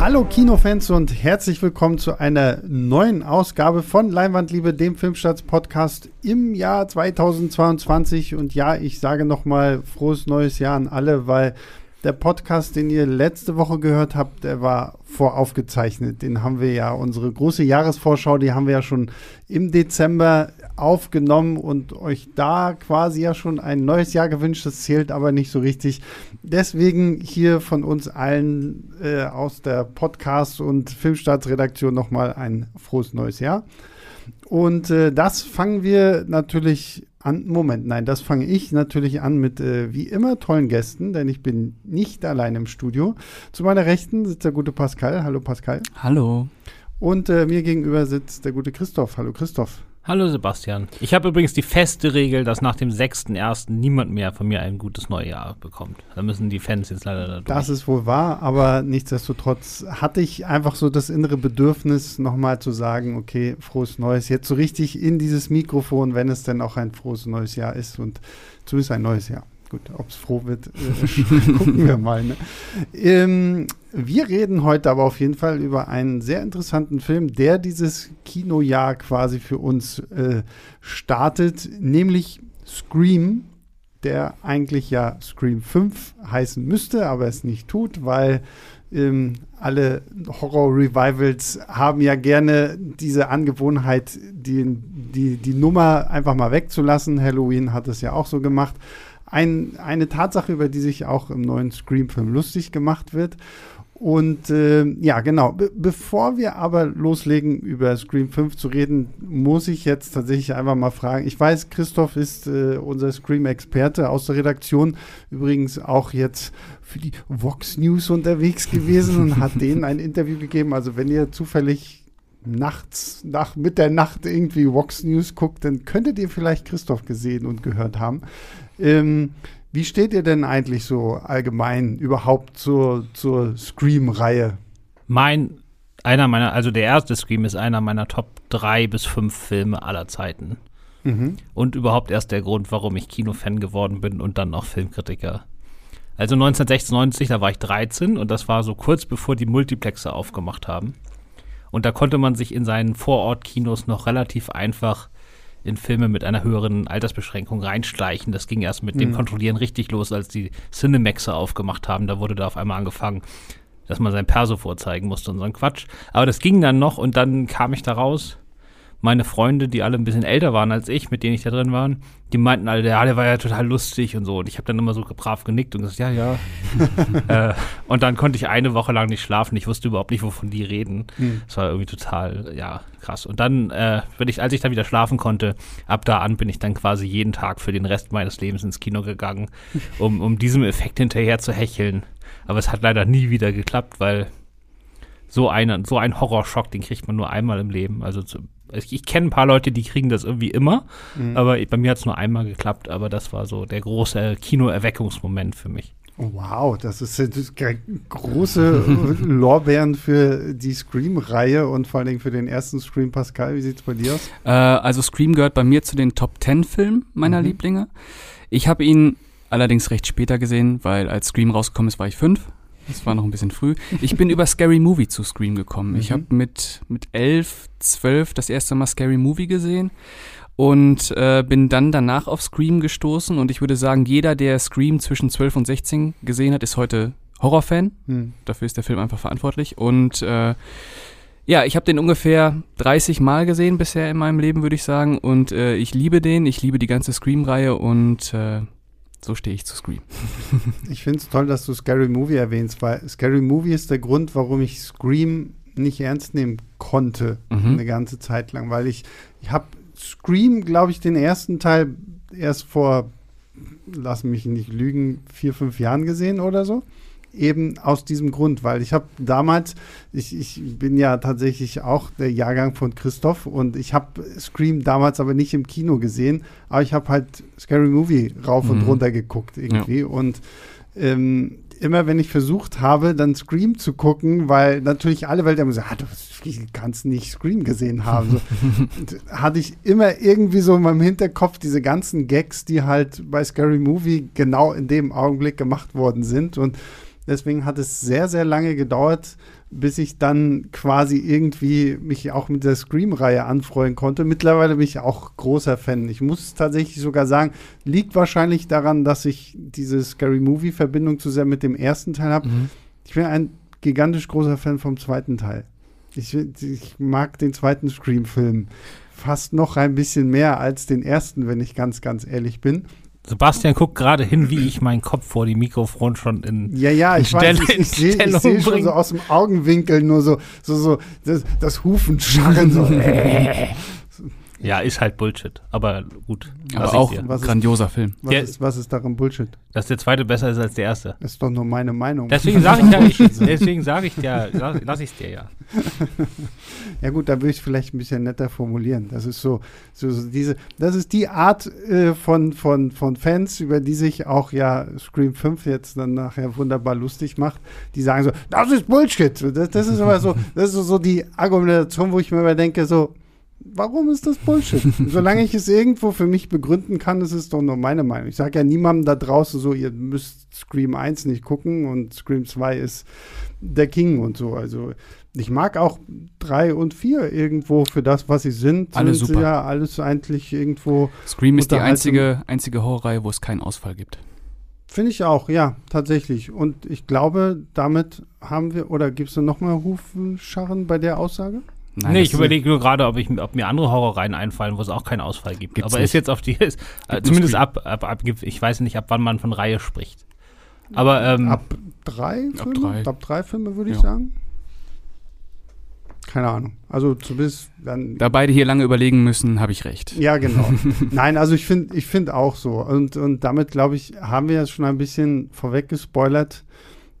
Hallo Kinofans und herzlich willkommen zu einer neuen Ausgabe von Leinwandliebe, dem Filmstarts-Podcast im Jahr 2022. Und ja, ich sage nochmal frohes neues Jahr an alle, weil der Podcast, den ihr letzte Woche gehört habt, der war voraufgezeichnet. Den haben wir ja, unsere große Jahresvorschau, die haben wir ja schon im Dezember aufgenommen und euch da quasi ja schon ein neues Jahr gewünscht. Das zählt aber nicht so richtig. Deswegen hier von uns allen äh, aus der Podcast- und Filmstartsredaktion nochmal ein frohes neues Jahr. Und äh, das fangen wir natürlich an. Moment, nein, das fange ich natürlich an mit äh, wie immer tollen Gästen, denn ich bin nicht allein im Studio. Zu meiner Rechten sitzt der gute Pascal. Hallo Pascal. Hallo. Und äh, mir gegenüber sitzt der gute Christoph. Hallo Christoph. Hallo Sebastian. Ich habe übrigens die feste Regel, dass nach dem 6.1. niemand mehr von mir ein gutes Neujahr bekommt. Da müssen die Fans jetzt leider da durch. Das ist wohl wahr, aber nichtsdestotrotz hatte ich einfach so das innere Bedürfnis, nochmal zu sagen, okay, frohes Neues, jetzt so richtig in dieses Mikrofon, wenn es denn auch ein frohes neues Jahr ist und zumindest ein neues Jahr. Gut, ob es froh wird, äh, gucken wir mal. Ne? Ähm, wir reden heute aber auf jeden Fall über einen sehr interessanten Film, der dieses Kinojahr quasi für uns äh, startet, nämlich Scream, der eigentlich ja Scream 5 heißen müsste, aber es nicht tut, weil ähm, alle Horror-Revivals haben ja gerne diese Angewohnheit, die, die, die Nummer einfach mal wegzulassen. Halloween hat es ja auch so gemacht ein, eine Tatsache, über die sich auch im neuen Scream-Film lustig gemacht wird. Und äh, ja, genau. Be bevor wir aber loslegen, über Scream 5 zu reden, muss ich jetzt tatsächlich einfach mal fragen. Ich weiß, Christoph ist äh, unser Scream-Experte aus der Redaktion, übrigens auch jetzt für die Vox News unterwegs gewesen und hat denen ein Interview gegeben. Also wenn ihr zufällig nachts, nach mit der Nacht irgendwie Vox News guckt, dann könntet ihr vielleicht Christoph gesehen und gehört haben. Ähm, wie steht ihr denn eigentlich so allgemein überhaupt zur, zur Scream-Reihe? Mein, einer meiner, also der erste Scream ist einer meiner Top 3 bis 5 Filme aller Zeiten. Mhm. Und überhaupt erst der Grund, warum ich Kinofan geworden bin und dann noch Filmkritiker. Also 1996, da war ich 13 und das war so kurz bevor die Multiplexe aufgemacht haben. Und da konnte man sich in seinen Vorortkinos noch relativ einfach in Filme mit einer höheren Altersbeschränkung reinschleichen. Das ging erst mit mhm. dem Kontrollieren richtig los, als die Cinemaxe aufgemacht haben. Da wurde da auf einmal angefangen, dass man sein Perso vorzeigen musste und so ein Quatsch. Aber das ging dann noch und dann kam ich da raus meine Freunde, die alle ein bisschen älter waren als ich, mit denen ich da drin war, die meinten alle, ja, der war ja total lustig und so. Und ich habe dann immer so brav genickt und gesagt, ja, ja. äh, und dann konnte ich eine Woche lang nicht schlafen. Ich wusste überhaupt nicht, wovon die reden. Mhm. Das war irgendwie total, ja, krass. Und dann, äh, wenn ich, als ich dann wieder schlafen konnte, ab da an bin ich dann quasi jeden Tag für den Rest meines Lebens ins Kino gegangen, um, um diesem Effekt hinterher zu hecheln. Aber es hat leider nie wieder geklappt, weil so, eine, so ein Horrorschock, den kriegt man nur einmal im Leben. Also zu, ich, ich kenne ein paar Leute, die kriegen das irgendwie immer, mhm. aber bei mir hat es nur einmal geklappt, aber das war so der große Kinoerweckungsmoment für mich. Wow, das ist, das große Lorbeeren für die Scream-Reihe und vor allen Dingen für den ersten Scream. Pascal, wie sieht es bei dir aus? Äh, also Scream gehört bei mir zu den Top 10 Filmen meiner mhm. Lieblinge. Ich habe ihn allerdings recht später gesehen, weil als Scream rausgekommen ist, war ich fünf. Das war noch ein bisschen früh. Ich bin über Scary Movie zu Scream gekommen. Mhm. Ich habe mit, mit elf, zwölf das erste Mal Scary Movie gesehen und äh, bin dann danach auf Scream gestoßen. Und ich würde sagen, jeder, der Scream zwischen 12 und 16 gesehen hat, ist heute Horrorfan. Mhm. Dafür ist der Film einfach verantwortlich. Und äh, ja, ich habe den ungefähr 30 Mal gesehen bisher in meinem Leben, würde ich sagen. Und äh, ich liebe den. Ich liebe die ganze Scream-Reihe und äh, so stehe ich zu Scream. ich finde es toll, dass du Scary Movie erwähnst, weil Scary Movie ist der Grund, warum ich Scream nicht ernst nehmen konnte mhm. eine ganze Zeit lang, weil ich, ich habe Scream, glaube ich, den ersten Teil erst vor, lass mich nicht lügen, vier, fünf Jahren gesehen oder so eben aus diesem Grund, weil ich habe damals, ich, ich bin ja tatsächlich auch der Jahrgang von Christoph und ich habe Scream damals aber nicht im Kino gesehen, aber ich habe halt Scary Movie rauf mhm. und runter geguckt irgendwie ja. und ähm, immer wenn ich versucht habe, dann Scream zu gucken, weil natürlich alle Welt immer so, ah, du kannst nicht Scream gesehen haben. So, hatte ich immer irgendwie so in meinem Hinterkopf diese ganzen Gags, die halt bei Scary Movie genau in dem Augenblick gemacht worden sind und Deswegen hat es sehr, sehr lange gedauert, bis ich dann quasi irgendwie mich auch mit der Scream-Reihe anfreuen konnte. Mittlerweile bin ich auch großer Fan. Ich muss tatsächlich sogar sagen, liegt wahrscheinlich daran, dass ich diese Scary Movie-Verbindung zu sehr mit dem ersten Teil habe. Mhm. Ich bin ein gigantisch großer Fan vom zweiten Teil. Ich, ich mag den zweiten Scream-Film fast noch ein bisschen mehr als den ersten, wenn ich ganz, ganz ehrlich bin. Sebastian guckt gerade hin, wie ich meinen Kopf vor die Mikrofon schon in Ja, ja, ich Stelle, weiß, ich, ich sehe seh schon so aus dem Augenwinkel nur so, so, so das, das Hufenscharren so. Ja, ist halt Bullshit. Aber gut. Aber auch ein grandioser Film. Was, ja, ist, was ist daran Bullshit? Dass der zweite besser ist als der erste. Das ist doch nur meine Meinung. Deswegen sage ich ja, ich, deswegen sage ich dir, lass ich es dir ja. ja gut, da würde ich vielleicht ein bisschen netter formulieren. Das ist so, so, so diese, das ist die Art äh, von, von, von Fans, über die sich auch ja Scream 5 jetzt dann nachher wunderbar lustig macht. Die sagen so, das ist Bullshit. Das, das ist aber so, das ist so die Argumentation, wo ich mir immer denke, so, warum ist das Bullshit? Solange ich es irgendwo für mich begründen kann, ist es doch nur meine Meinung. Ich sage ja niemandem da draußen so, ihr müsst Scream 1 nicht gucken und Scream 2 ist der King und so. Also ich mag auch 3 und 4 irgendwo für das, was sie sind. Alles super. Ja, alles eigentlich irgendwo. Scream ist die einzige, einzige Horrorreihe, wo es keinen Ausfall gibt. Finde ich auch, ja, tatsächlich. Und ich glaube, damit haben wir, oder gibt es noch mal Hufenscharren bei der Aussage? Nein, nee, ich überlege nur gerade, ob, ob mir andere Horrorreihen einfallen, wo es auch keinen Ausfall gibt. Gibt's Aber nicht. ist jetzt auf die, ist, äh, zumindest ab, ab, ab, ich weiß nicht, ab wann man von Reihe spricht. Aber ähm, ab drei Filme? Ab drei, ab drei Filme würde ja. ich sagen. Keine Ahnung. Also zumindest dann. Da beide hier lange überlegen müssen, habe ich recht. Ja, genau. Nein, also ich finde, ich finde auch so. Und, und damit, glaube ich, haben wir jetzt schon ein bisschen vorweg gespoilert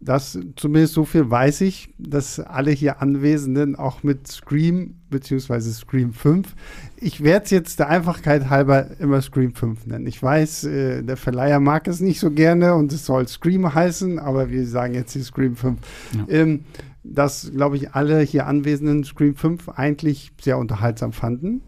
das zumindest so viel weiß ich, dass alle hier Anwesenden auch mit Scream beziehungsweise Scream 5, ich werde es jetzt der Einfachkeit halber immer Scream 5 nennen. Ich weiß, äh, der Verleiher mag es nicht so gerne und es soll Scream heißen, aber wir sagen jetzt die Scream 5. Ja. Ähm, dass, glaube ich, alle hier Anwesenden Scream 5 eigentlich sehr unterhaltsam fanden.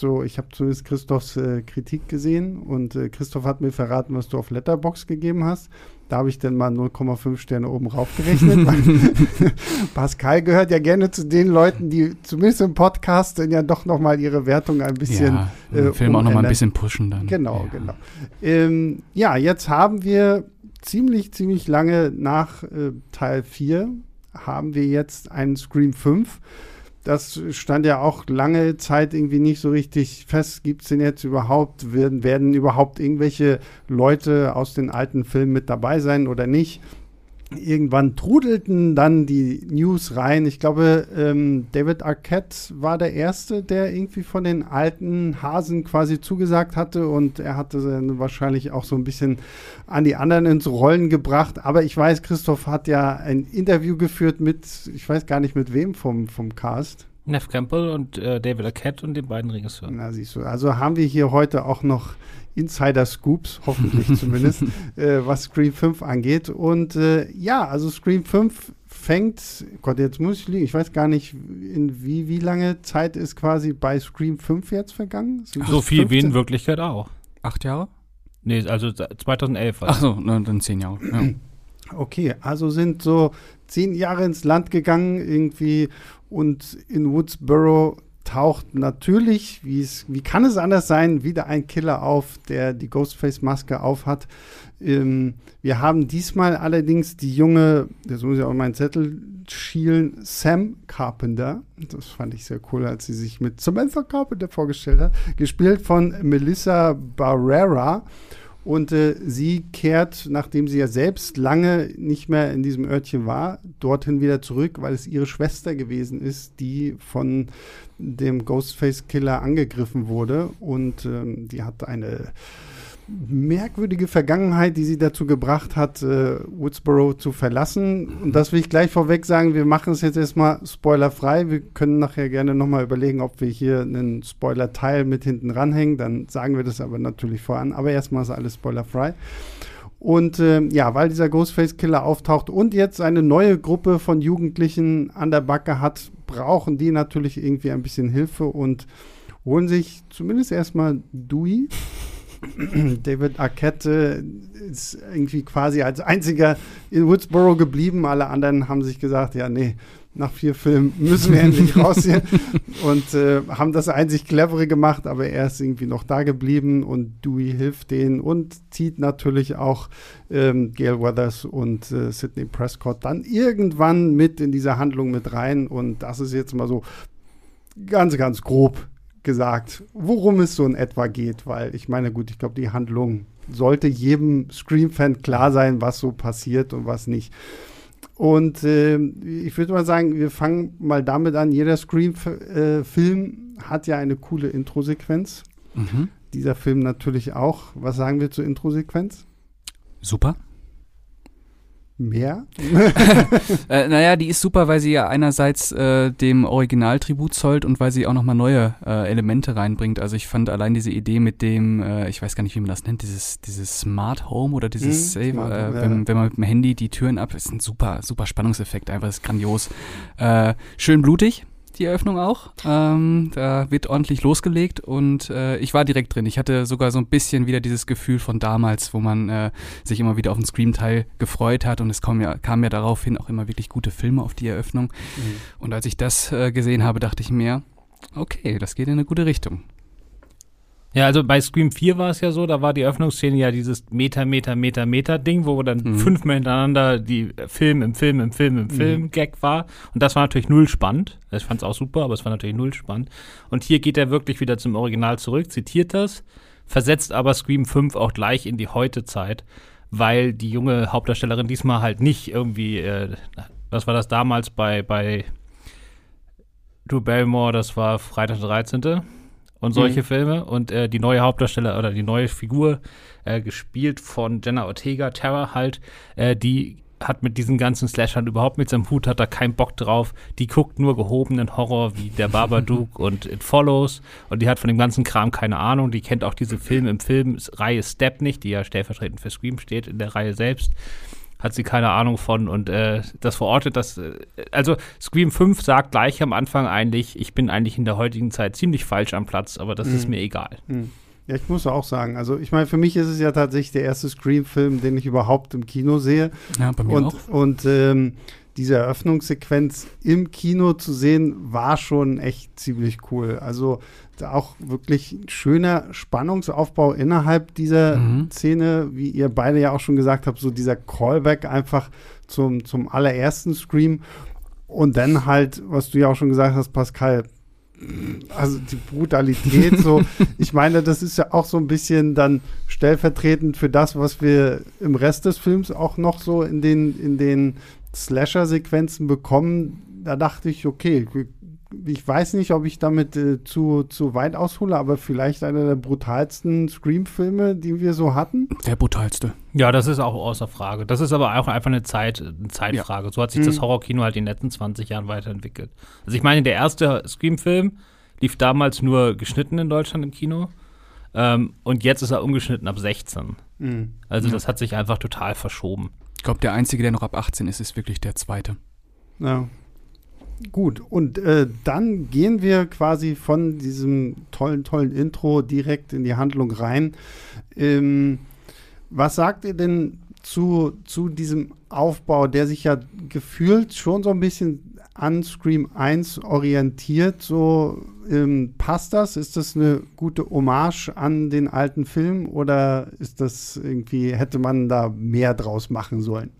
So, ich habe zumindest Christophs äh, Kritik gesehen und äh, Christoph hat mir verraten, was du auf Letterbox gegeben hast. Da habe ich dann mal 0,5 Sterne oben rauf gerechnet. Pascal gehört ja gerne zu den Leuten, die zumindest im Podcast dann ja doch noch mal ihre Wertung ein bisschen ja, äh, Film auch noch mal ein bisschen pushen dann. Genau, ja. genau. Ähm, ja, jetzt haben wir ziemlich, ziemlich lange nach äh, Teil 4 haben wir jetzt einen Scream 5 das stand ja auch lange Zeit irgendwie nicht so richtig fest. Gibt es denn jetzt überhaupt, werden, werden überhaupt irgendwelche Leute aus den alten Filmen mit dabei sein oder nicht? Irgendwann trudelten dann die News rein. Ich glaube, ähm, David Arquette war der Erste, der irgendwie von den alten Hasen quasi zugesagt hatte und er hatte dann wahrscheinlich auch so ein bisschen an die anderen ins Rollen gebracht. Aber ich weiß, Christoph hat ja ein Interview geführt mit, ich weiß gar nicht mit wem vom, vom Cast. Neff Campbell und äh, David Arquette und den beiden Regisseuren. Na, siehst du. Also haben wir hier heute auch noch Insider-Scoops, hoffentlich zumindest, äh, was Scream 5 angeht. Und äh, ja, also Scream 5 fängt, Gott, jetzt muss ich liegen, ich weiß gar nicht, in wie, wie lange Zeit ist quasi bei Scream 5 jetzt vergangen? Sind so viel 15? wie in Wirklichkeit auch. Acht Jahre? Nee, also 2011. Also. Ach so, dann zehn Jahre. Ja. Okay, also sind so zehn Jahre ins Land gegangen irgendwie und in Woodsboro taucht natürlich, wie kann es anders sein, wieder ein Killer auf, der die Ghostface-Maske aufhat. Ähm, wir haben diesmal allerdings die junge, das muss ich auch meinen Zettel schielen, Sam Carpenter. Das fand ich sehr cool, als sie sich mit Samantha Carpenter vorgestellt hat. Gespielt von Melissa Barrera. Und äh, sie kehrt, nachdem sie ja selbst lange nicht mehr in diesem Örtchen war, dorthin wieder zurück, weil es ihre Schwester gewesen ist, die von dem Ghostface-Killer angegriffen wurde. Und ähm, die hat eine merkwürdige Vergangenheit, die sie dazu gebracht hat, äh, Woodsboro zu verlassen. Und das will ich gleich vorweg sagen. Wir machen es jetzt erstmal spoilerfrei. Wir können nachher gerne nochmal überlegen, ob wir hier einen Spoiler-Teil mit hinten ranhängen. Dann sagen wir das aber natürlich voran. Aber erstmal ist alles spoilerfrei. Und äh, ja, weil dieser Ghostface-Killer auftaucht und jetzt eine neue Gruppe von Jugendlichen an der Backe hat, brauchen die natürlich irgendwie ein bisschen Hilfe und holen sich zumindest erstmal Dewey David Arquette ist irgendwie quasi als einziger in Woodsboro geblieben. Alle anderen haben sich gesagt, ja, nee, nach vier Filmen müssen wir endlich raus hier und äh, haben das einzig Clevere gemacht, aber er ist irgendwie noch da geblieben und Dewey hilft denen und zieht natürlich auch ähm, Gail Weathers und äh, Sidney Prescott dann irgendwann mit in diese Handlung mit rein und das ist jetzt mal so ganz, ganz grob gesagt, worum es so in etwa geht, weil ich meine, gut, ich glaube, die Handlung sollte jedem Scream-Fan klar sein, was so passiert und was nicht. Und äh, ich würde mal sagen, wir fangen mal damit an. Jeder Scream-Film äh, hat ja eine coole Intro-Sequenz. Mhm. Dieser Film natürlich auch. Was sagen wir zur Intro-Sequenz? Super. Mehr? äh, naja, die ist super, weil sie ja einerseits äh, dem Original Tribut zollt und weil sie auch nochmal neue äh, Elemente reinbringt. Also ich fand allein diese Idee mit dem, äh, ich weiß gar nicht, wie man das nennt, dieses, dieses Smart Home oder dieses hm, Save, äh, wenn, wenn, man mit dem Handy die Türen ab, ist ein super, super Spannungseffekt, einfach ist grandios. Äh, schön blutig, die Eröffnung auch. Ähm, da wird ordentlich losgelegt und äh, ich war direkt drin. Ich hatte sogar so ein bisschen wieder dieses Gefühl von damals, wo man äh, sich immer wieder auf den Scream-Teil gefreut hat und es kam ja, kam ja daraufhin auch immer wirklich gute Filme auf die Eröffnung. Mhm. Und als ich das äh, gesehen habe, dachte ich mir, okay, das geht in eine gute Richtung. Ja, also bei Scream 4 war es ja so, da war die Öffnungsszene ja dieses Meter, Meter, Meter, Meter Ding, wo dann mhm. fünfmal hintereinander die Film im Film im Film im mhm. Film mhm. Gag war. Und das war natürlich null spannend. Ich fand es auch super, aber es war natürlich null spannend. Und hier geht er wirklich wieder zum Original zurück, zitiert das, versetzt aber Scream 5 auch gleich in die Heute-Zeit, weil die junge Hauptdarstellerin diesmal halt nicht irgendwie, äh, was war das damals bei, bei Drew Barrymore, das war Freitag der 13., und solche mhm. Filme. Und äh, die neue Hauptdarsteller oder die neue Figur, äh, gespielt von Jenna Ortega, Terra halt, äh, die hat mit diesen ganzen Slashern überhaupt mit seinem Hut, hat da keinen Bock drauf. Die guckt nur gehobenen Horror wie der Babadook und It Follows. Und die hat von dem ganzen Kram keine Ahnung. Die kennt auch diese Film im Film Reihe Step nicht, die ja stellvertretend für Scream steht in der Reihe selbst hat sie keine Ahnung von und äh, das verortet das. Äh, also Scream 5 sagt gleich am Anfang eigentlich, ich bin eigentlich in der heutigen Zeit ziemlich falsch am Platz, aber das mhm. ist mir egal. Mhm. Ja, ich muss auch sagen, also ich meine, für mich ist es ja tatsächlich der erste Scream-Film, den ich überhaupt im Kino sehe. Ja, bei mir und, auch. Und ähm, diese Eröffnungssequenz im Kino zu sehen, war schon echt ziemlich cool. Also auch wirklich schöner Spannungsaufbau innerhalb dieser mhm. Szene, wie ihr beide ja auch schon gesagt habt, so dieser Callback einfach zum, zum allerersten Scream. Und dann halt, was du ja auch schon gesagt hast, Pascal, also die Brutalität, so, ich meine, das ist ja auch so ein bisschen dann stellvertretend für das, was wir im Rest des Films auch noch so in den, in den Slasher-Sequenzen bekommen. Da dachte ich, okay, ich weiß nicht, ob ich damit äh, zu, zu weit aushole, aber vielleicht einer der brutalsten Scream-Filme, die wir so hatten. Der brutalste. Ja, das ist auch außer Frage. Das ist aber auch einfach eine, Zeit, eine Zeitfrage. Ja. So hat sich mhm. das Horrorkino halt in den letzten 20 Jahren weiterentwickelt. Also ich meine, der erste Scream-Film lief damals nur geschnitten in Deutschland im Kino. Ähm, und jetzt ist er umgeschnitten ab 16. Mhm. Also das hat sich einfach total verschoben. Ich glaube, der einzige, der noch ab 18 ist, ist wirklich der zweite. Ja. Gut, und äh, dann gehen wir quasi von diesem tollen, tollen Intro direkt in die Handlung rein. Ähm, was sagt ihr denn zu, zu diesem Aufbau, der sich ja gefühlt schon so ein bisschen an Scream 1 orientiert? So ähm, passt das? Ist das eine gute Hommage an den alten Film oder ist das irgendwie, hätte man da mehr draus machen sollen?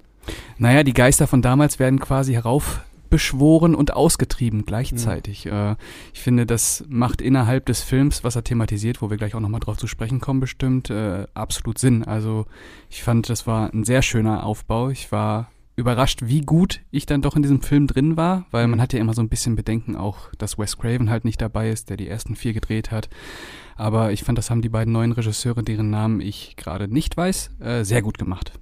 Naja, die Geister von damals werden quasi herauf beschworen und ausgetrieben gleichzeitig. Mhm. Äh, ich finde, das macht innerhalb des Films, was er thematisiert, wo wir gleich auch nochmal drauf zu sprechen kommen, bestimmt, äh, absolut Sinn. Also ich fand, das war ein sehr schöner Aufbau. Ich war überrascht, wie gut ich dann doch in diesem Film drin war, weil man mhm. hat ja immer so ein bisschen Bedenken auch, dass Wes Craven halt nicht dabei ist, der die ersten vier gedreht hat. Aber ich fand, das haben die beiden neuen Regisseure, deren Namen ich gerade nicht weiß, äh, sehr gut gemacht.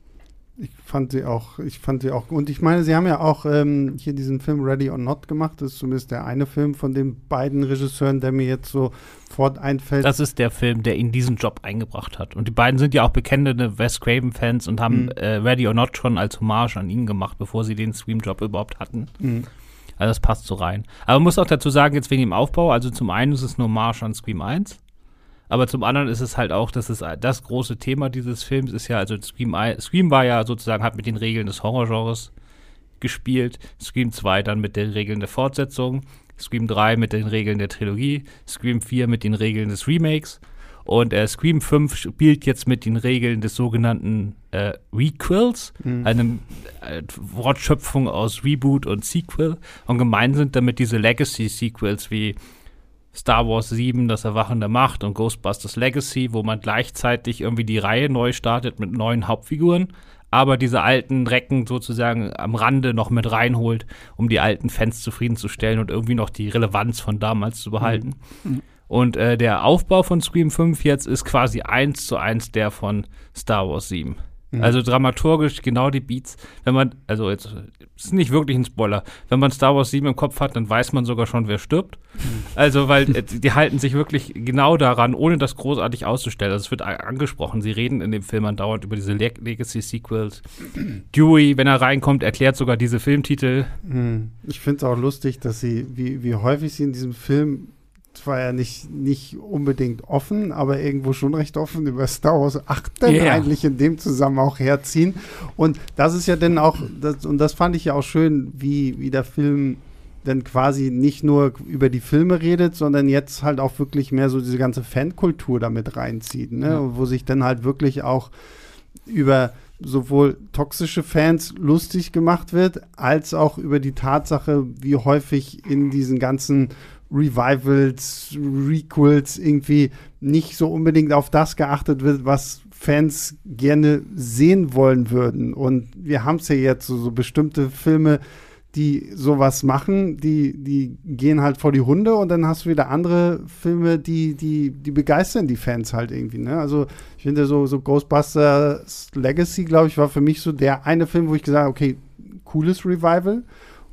Ich fand sie auch, ich fand sie auch, und ich meine, sie haben ja auch ähm, hier diesen Film Ready or Not gemacht. Das ist zumindest der eine Film von den beiden Regisseuren, der mir jetzt sofort einfällt. Das ist der Film, der ihn diesen Job eingebracht hat. Und die beiden sind ja auch bekennende Wes Craven-Fans und haben mhm. äh, Ready or Not schon als Hommage an ihn gemacht, bevor sie den Scream-Job überhaupt hatten. Mhm. Also das passt so rein. Aber man muss auch dazu sagen, jetzt wegen dem Aufbau, also zum einen ist es eine Hommage an Scream 1 Aber zum anderen ist es halt auch, dass es das große Thema dieses Films ist ja, also Scream, Scream war ja sozusagen, hat mit den Regeln des Horrorgenres gespielt, Scream 2 dann mit den Regeln der Fortsetzung, Scream 3 mit den Regeln der Trilogie, Scream 4 mit den Regeln des Remakes und äh, Scream 5 spielt jetzt mit den Regeln des sogenannten äh, Requels, mhm. einem äh, Wortschöpfung aus Reboot und Sequel. Und gemeint sind damit diese Legacy-Sequels wie Star Wars 7, das Erwachen der Macht und Ghostbusters Legacy, wo man gleichzeitig irgendwie die Reihe neu startet mit neuen Hauptfiguren, aber diese alten Recken sozusagen am Rande noch mit reinholt, um die alten Fans zufriedenzustellen und irgendwie noch die Relevanz von damals zu behalten. Mhm. Und äh, der Aufbau von Scream 5 jetzt ist quasi eins zu eins der von Star Wars 7. Mhm. Also dramaturgisch genau die Beats. Wenn man, also jetzt ist nicht wirklich ein Spoiler. Wenn man Star Wars 7 im Kopf hat, dann weiß man sogar schon, wer stirbt. Mhm. Also, weil äh, die halten sich wirklich genau daran, ohne das großartig auszustellen. Also es wird angesprochen. Sie reden in dem Film andauernd über diese Leg Legacy-Sequels. Dewey, wenn er reinkommt, erklärt sogar diese Filmtitel. Mhm. Ich finde es auch lustig, dass sie, wie, wie häufig sie in diesem Film zwar ja nicht, nicht unbedingt offen, aber irgendwo schon recht offen über Star Wars 8 denn yeah. eigentlich in dem Zusammenhang auch herziehen. Und das ist ja dann auch, das, und das fand ich ja auch schön, wie, wie der Film dann quasi nicht nur über die Filme redet, sondern jetzt halt auch wirklich mehr so diese ganze Fankultur damit reinzieht, ne? Ja. wo sich dann halt wirklich auch über sowohl toxische Fans lustig gemacht wird, als auch über die Tatsache, wie häufig in diesen ganzen Revivals, Requels irgendwie nicht so unbedingt auf das geachtet wird, was Fans gerne sehen wollen würden. Und wir haben es ja jetzt so, so bestimmte Filme, die sowas machen, die, die gehen halt vor die Hunde und dann hast du wieder andere Filme, die, die, die begeistern die Fans halt irgendwie. Ne? Also ich finde so, so Ghostbusters Legacy, glaube ich, war für mich so der eine Film, wo ich gesagt habe, okay, cooles Revival.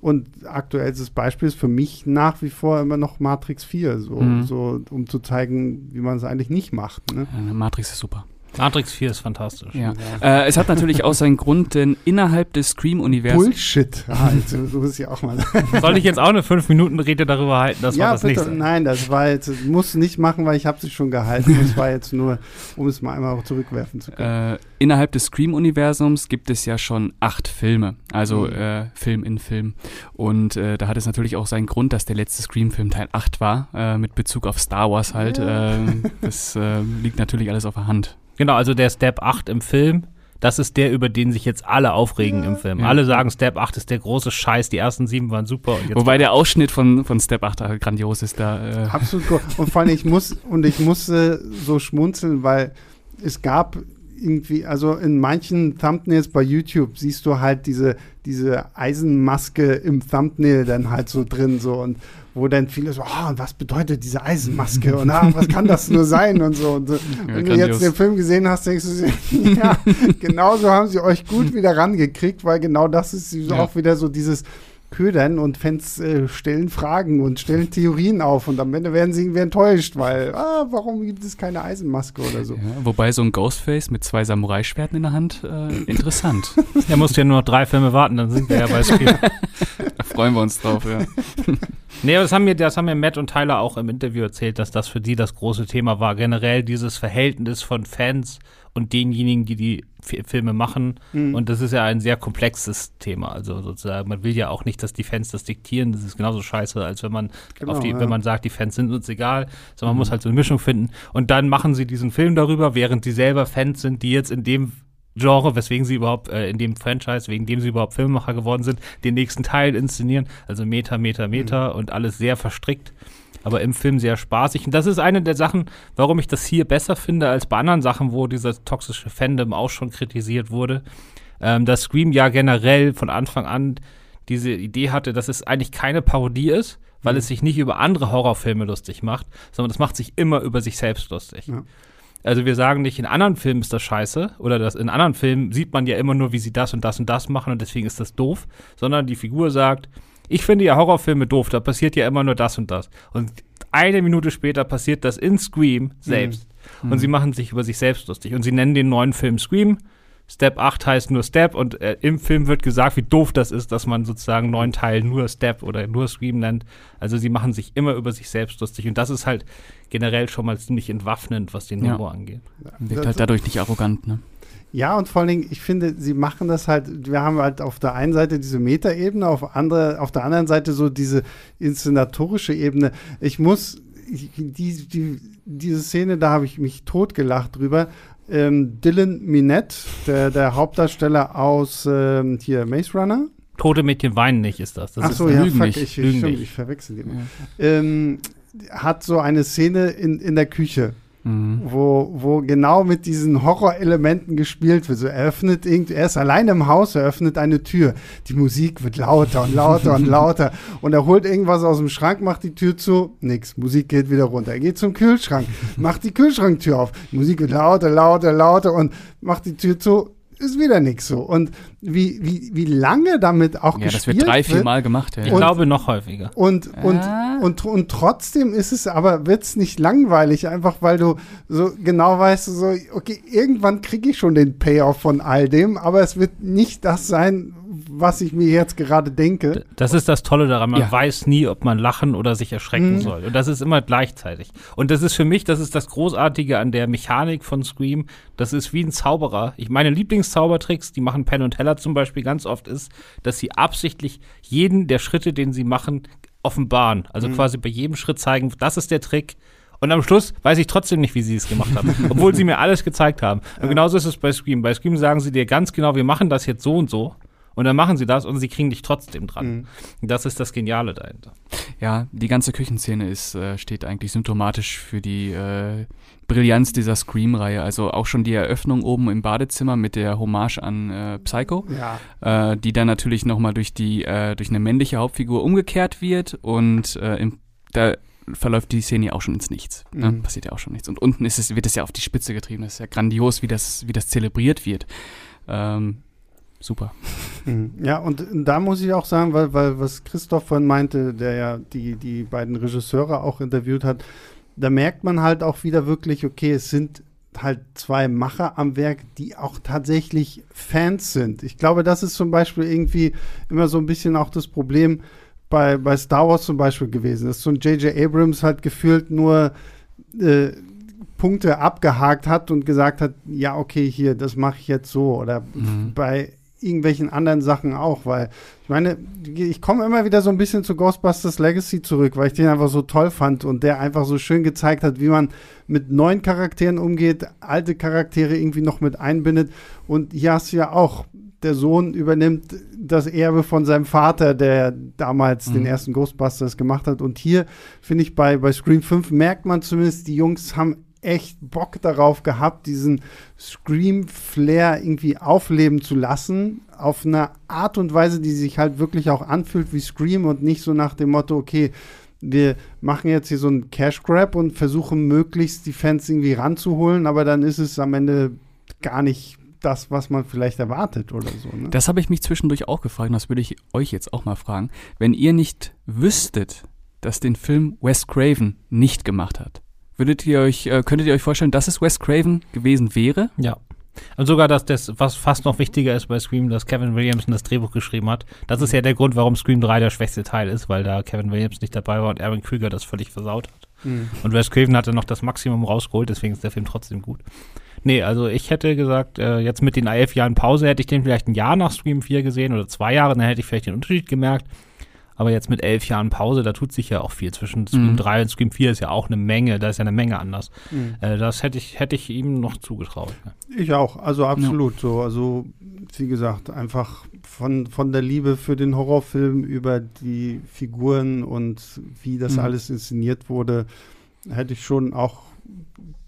Und aktuelles Beispiel ist für mich nach wie vor immer noch Matrix 4, so, mhm. so um zu zeigen, wie man es eigentlich nicht macht. Ne? Matrix ist super. Matrix 4 ist fantastisch. Ja. ja. Äh, es hat natürlich auch seinen Grund, denn innerhalb des Scream-Universums. Bullshit. Also, so ist ja auch mal. Soll ich jetzt auch eine 5-Minuten-Rede darüber halten? Das ja, war das bitte. nächste. Nein, das war jetzt, muss nicht machen, weil ich habe sie schon gehalten. Das war jetzt nur, um es mal einmal auch zurückwerfen zu können. Äh, innerhalb des Scream-Universums gibt es ja schon acht Filme. Also mhm. äh, Film in Film. Und äh, da hat es natürlich auch seinen Grund, dass der letzte Scream-Film Teil 8 war, äh, mit Bezug auf Star Wars halt. Ja. Äh, das liegt natürlich alles auf der Hand. Genau, also der Step 8 im Film, das ist der, über den sich jetzt alle aufregen ja. im Film. Ja. Alle sagen, Step 8 ist der große Scheiß, die ersten sieben waren super. Wobei der Ausschnitt von, von Step 8 grandios ist da. Äh. Absolut cool. Und vor allem, ich muss, und ich musste so schmunzeln, weil es gab irgendwie, also in manchen Thumbnails bei YouTube siehst du halt diese, diese Eisenmaske im Thumbnail dann halt so drin, so und wo dann viele so, oh, was bedeutet diese Eisenmaske und ah, was kann das nur sein und so. Und so. Ja, Wenn du jetzt den Film gesehen hast, denkst du, ja, genauso haben sie euch gut wieder rangekriegt, weil genau das ist ja. auch wieder so dieses ködern und Fans äh, stellen Fragen und stellen Theorien auf und am Ende werden sie irgendwie enttäuscht, weil, ah, warum gibt es keine Eisenmaske oder so. Ja, wobei so ein Ghostface mit zwei Samurai-Schwerten in der Hand, äh, interessant. Er muss ja nur noch drei Filme warten, dann sind wir ja bei Spiel. da freuen wir uns drauf, ja. Nee, aber das haben, mir, das haben mir Matt und Tyler auch im Interview erzählt, dass das für die das große Thema war. Generell dieses Verhältnis von Fans und denjenigen, die die Filme machen. Mhm. Und das ist ja ein sehr komplexes Thema. Also sozusagen, man will ja auch nicht, dass die Fans das diktieren. Das ist genauso scheiße, als wenn man genau, auf die, ja. wenn man sagt, die Fans sind uns egal. Sondern man mhm. muss halt so eine Mischung finden. Und dann machen sie diesen Film darüber, während sie selber Fans sind, die jetzt in dem Genre, weswegen sie überhaupt äh, in dem Franchise, wegen dem sie überhaupt Filmemacher geworden sind, den nächsten Teil inszenieren. Also Meter, Meter, Meter mhm. und alles sehr verstrickt aber im Film sehr spaßig. Und das ist eine der Sachen, warum ich das hier besser finde als bei anderen Sachen, wo dieser toxische Fandom auch schon kritisiert wurde. Ähm, dass Scream ja generell von Anfang an diese Idee hatte, dass es eigentlich keine Parodie ist, weil mhm. es sich nicht über andere Horrorfilme lustig macht, sondern es macht sich immer über sich selbst lustig. Ja. Also wir sagen nicht, in anderen Filmen ist das scheiße oder das, in anderen Filmen sieht man ja immer nur, wie sie das und das und das machen und deswegen ist das doof, sondern die Figur sagt, ich finde ja Horrorfilme doof, da passiert ja immer nur das und das. Und eine Minute später passiert das in Scream selbst. Mhm. Und sie machen sich über sich selbst lustig. Und sie nennen den neuen Film Scream. Step 8 heißt nur Step und äh, im Film wird gesagt, wie doof das ist, dass man sozusagen neun Teil nur Step oder nur Scream nennt. Also sie machen sich immer über sich selbst lustig und das ist halt generell schon mal ziemlich entwaffnend, was den Ja. Humor angeht. Wirkt halt dadurch nicht arrogant, ne? Ja, und vor allen Dingen, ich finde, sie machen das halt, wir haben halt auf der einen Seite diese Metaebene, auf, andere, auf der anderen Seite so diese inszenatorische Ebene. Ich muss, ich, die, die, diese Szene, da habe ich mich totgelacht drüber. Ähm, Dylan Minette, der, der Hauptdarsteller aus ähm, hier Maze Runner. Tote Mädchen weinen nicht, ist das. das Ach ist so, ja, Lügen fuck, nicht, ich, Lügen ich, stimmt, nicht. ich verwechsel die immer. Ja. Ähm, hat so eine Szene in, in der Küche Mhm. wo, wo genau mit diesen Horrorelementen gespielt wird. So, er öffnet irgendwie, er ist allein im Haus, er öffnet eine Tür. Die Musik wird lauter und lauter und lauter. Und er holt irgendwas aus dem Schrank, macht die Tür zu, nix. Musik geht wieder runter. Er geht zum Kühlschrank, macht die Kühlschranktür auf. Die Musik wird lauter, lauter, lauter und macht die Tür zu, ist wieder nix so. Und wie, wie, wie lange damit auch Ja, das gespielt wird drei, vier Mal gemacht, Ich ja. Und- glaube noch häufiger. und, und, Ah. und, und trotzdem ist es aber, wird es nicht langweilig, einfach weil du so genau weißt, so, okay, irgendwann kriege ich schon den Payoff von all dem, aber es wird nicht das sein, was ich mir jetzt gerade denke. Das ist das Tolle daran. Man Ja. weiß nie, ob man lachen oder sich erschrecken Mhm. soll. Und das ist immer gleichzeitig. Und das ist für mich, das ist das Großartige an der Mechanik von Scream. Das ist wie ein Zauberer. Ich meine Lieblingszaubertricks, die machen Penn und Teller zum Beispiel ganz oft, ist, dass sie absichtlich jeden der Schritte, den sie machen, offenbaren. Also quasi bei jedem Schritt zeigen, das ist der Trick. Und am Schluss weiß ich trotzdem nicht, wie sie es gemacht haben, obwohl sie mir alles gezeigt haben. Und genauso ist es bei Scream. Bei Scream sagen sie dir ganz genau, wir machen das jetzt so und so. Und dann machen sie das und sie kriegen dich trotzdem dran. Mhm. Das ist das Geniale dahinter. Ja, die ganze Küchenszene ist, äh, steht eigentlich symptomatisch für die äh, Brillanz dieser Scream-Reihe. Also auch schon die Eröffnung oben im Badezimmer mit der Hommage an äh, Psycho, Ja, äh, die dann natürlich nochmal durch die, äh, durch eine männliche Hauptfigur umgekehrt wird und äh, im, da verläuft die Szene ja auch schon ins Nichts. Ne? Mhm. Passiert ja auch schon nichts. Und unten ist es, wird es ja auf die Spitze getrieben. Das ist ja grandios, wie das, wie das zelebriert wird. Ähm, super. Mhm. ja, und da muss ich auch sagen, weil, weil was Christoph vorhin meinte, der ja die, die beiden Regisseure auch interviewt hat, da merkt man halt auch wieder wirklich, okay, es sind halt zwei Macher am Werk, die auch tatsächlich Fans sind. Ich glaube, das ist zum Beispiel irgendwie immer so ein bisschen auch das Problem bei, bei Star Wars zum Beispiel gewesen. Dass so ein J.J. Abrams halt gefühlt nur äh, Punkte abgehakt hat und gesagt hat, ja, okay, hier, das mache ich jetzt so. Oder Mhm. bei irgendwelchen anderen Sachen auch, weil ich meine, ich komme immer wieder so ein bisschen zu Ghostbusters Legacy zurück, weil ich den einfach so toll fand und der einfach so schön gezeigt hat, wie man mit neuen Charakteren umgeht, alte Charaktere irgendwie noch mit einbindet und hier hast du ja auch, der Sohn übernimmt das Erbe von seinem Vater, der damals den Mhm. ersten Ghostbusters gemacht hat und hier finde ich bei, bei Scream 5 merkt man zumindest, die Jungs haben echt Bock darauf gehabt, diesen Scream-Flair irgendwie aufleben zu lassen, auf eine Art und Weise, die sich halt wirklich auch anfühlt wie Scream und nicht so nach dem Motto, okay, wir machen jetzt hier so einen Cash Grab und versuchen möglichst die Fans irgendwie ranzuholen, aber dann ist es am Ende gar nicht das, was man vielleicht erwartet oder so. Ne? Das habe ich mich zwischendurch auch gefragt und das würde ich euch jetzt auch mal fragen. Wenn ihr nicht wüsstet, dass den Film Wes Craven nicht gemacht hat, würdet ihr euch, äh, könntet ihr euch vorstellen, dass es Wes Craven gewesen wäre? Ja. Und sogar, dass das, was fast noch wichtiger ist bei Scream, dass Kevin Williamson das Drehbuch geschrieben hat. Das ist ja der Grund, warum Scream 3 der schwächste Teil ist, weil da Kevin Williams nicht dabei war und Aaron Krüger das völlig versaut hat. Mhm. Und Wes Craven hatte noch das Maximum rausgeholt, deswegen ist der Film trotzdem gut. Nee, also ich hätte gesagt, äh, jetzt mit den elf Jahren Pause hätte ich den vielleicht ein Jahr nach Scream 4 gesehen oder zwei Jahre, dann hätte ich vielleicht den Unterschied gemerkt. Aber jetzt mit elf Jahren Pause, da tut sich ja auch viel. Zwischen Scream Mhm. 3 und Scream 4 ist ja auch eine Menge, da ist ja eine Menge anders. Mhm. Äh, das hätte ich, hätte ich ihm noch zugetraut. Ne? Ich auch, also absolut so. Also, wie gesagt, einfach von, von der Liebe für den Horrorfilm über die Figuren und wie das Mhm. alles inszeniert wurde, hätte ich schon auch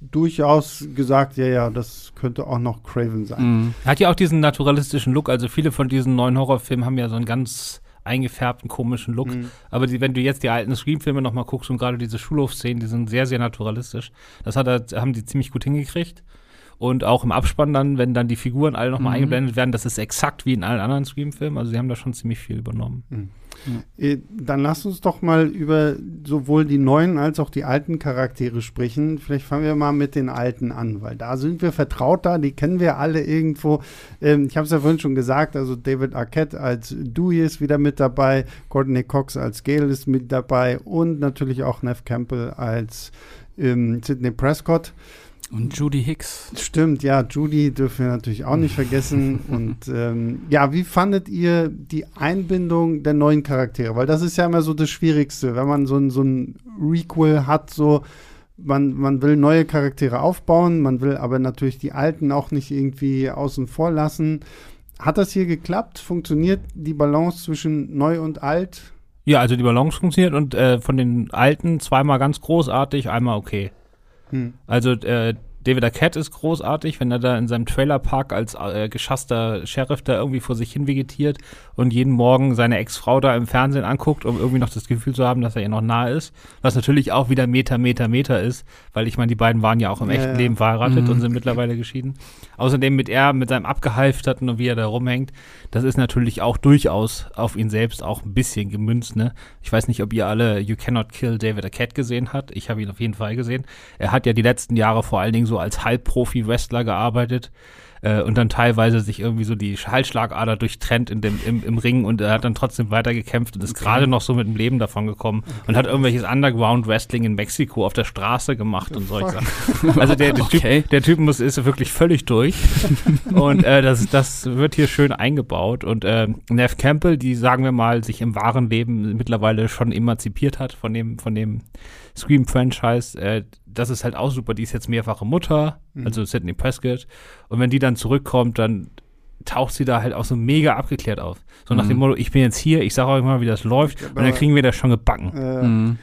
durchaus gesagt, ja, ja, das könnte auch noch Craven sein. Mhm. Hat ja auch diesen naturalistischen Look. Also viele von diesen neuen Horrorfilmen haben ja so einen ganz eingefärbten, komischen Look. Mhm. Aber die, wenn du jetzt die alten Scream-Filme nochmal guckst und gerade diese Schulhofszenen, die sind sehr, sehr naturalistisch. Das hat haben die ziemlich gut hingekriegt. Und auch im Abspann dann, wenn dann die Figuren alle nochmal Mhm. eingeblendet werden, das ist exakt wie in allen anderen Scream-Filmen. Also sie haben da schon ziemlich viel übernommen. Äh, Dann lasst uns doch mal über sowohl die neuen als auch die alten Charaktere sprechen. Vielleicht fangen wir mal mit den alten an, weil da sind wir vertrauter, die kennen wir alle irgendwo. Ähm, ich habe es ja vorhin schon gesagt, also David Arquette als Dewey ist wieder mit dabei, Courtney Cox als Gail ist mit dabei und natürlich auch Neff Campbell als ähm, Sidney Prescott. Und Judy Hicks. Stimmt, ja, Judy dürfen wir natürlich auch nicht vergessen. Und ähm, ja, wie fandet ihr die Einbindung der neuen Charaktere? Weil das ist ja immer so das Schwierigste, wenn man so ein, so ein Requel hat, so man, man will neue Charaktere aufbauen, man will aber natürlich die alten auch nicht irgendwie außen vor lassen. Hat das hier geklappt? Funktioniert die Balance zwischen neu und alt? Ja, also die Balance funktioniert und äh, von den alten zweimal ganz großartig, einmal okay. Also äh, David Arquette ist großartig, wenn er da in seinem Trailerpark als äh, geschasster Sheriff da irgendwie vor sich hin vegetiert und jeden Morgen seine Ex-Frau da im Fernsehen anguckt, um irgendwie noch das Gefühl zu haben, dass er ihr noch nahe ist. Was natürlich auch wieder Meter, Meter, Meter ist, weil ich meine, die beiden waren ja auch im Ja, echten ja. Leben verheiratet Mhm. und sind mittlerweile geschieden. Außerdem mit er, mit seinem abgehalfterten und wie er da rumhängt, das ist natürlich auch durchaus auf ihn selbst auch ein bisschen gemünzt, ne? Ich weiß nicht, ob ihr alle You Cannot Kill David Arquette gesehen habt. Ich habe ihn auf jeden Fall gesehen. Er hat ja die letzten Jahre vor allen Dingen so als Halbprofi-Wrestler gearbeitet äh, und dann teilweise sich irgendwie so die Halsschlagader durchtrennt in dem, im, im Ring und er hat dann trotzdem weiter gekämpft und ist gerade noch so mit dem Leben davon gekommen und hat irgendwelches Underground-Wrestling in Mexiko auf der Straße gemacht und solche Sachen. Also der, der, Okay. typ, der Typ muss, ist wirklich völlig durch und äh, das, das wird hier schön eingebaut und äh, Neff Campbell, die sagen wir mal sich im wahren Leben mittlerweile schon emanzipiert hat von dem, von dem Scream-Franchise, äh, das ist halt auch super. Die ist jetzt mehrfache Mutter, also Sidney Prescott. Und wenn die dann zurückkommt, dann taucht sie da halt auch so mega abgeklärt auf. So nach Mhm. dem Motto, ich bin jetzt hier, ich sage euch mal, wie das läuft, und dann kriegen wir das schon gebacken. Äh, Mhm.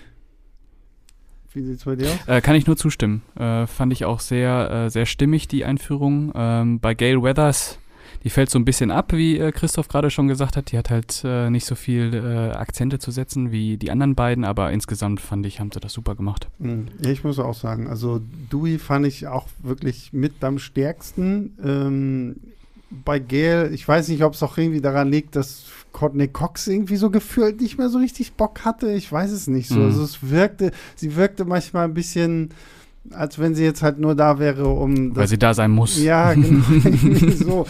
Wie sieht's bei dir aus? Äh, kann ich nur zustimmen. Äh, fand ich auch sehr, äh, sehr stimmig, die Einführung. Ähm, bei Gail Weathers, die fällt so ein bisschen ab, wie äh, Christoph gerade schon gesagt hat. Die hat halt äh, nicht so viel äh, Akzente zu setzen wie die anderen beiden, aber insgesamt fand ich, haben sie das super gemacht. Ja, ich muss auch sagen, also Dewey fand ich auch wirklich mit am stärksten. Ähm, bei Gail, ich weiß nicht, ob es auch irgendwie daran liegt, dass Courtney Cox irgendwie so gefühlt nicht mehr so richtig Bock hatte. Ich weiß es nicht so. Mhm. Also es wirkte, sie wirkte manchmal ein bisschen, als wenn sie jetzt halt nur da wäre, um Weil sie da sein muss. ja, genau. so.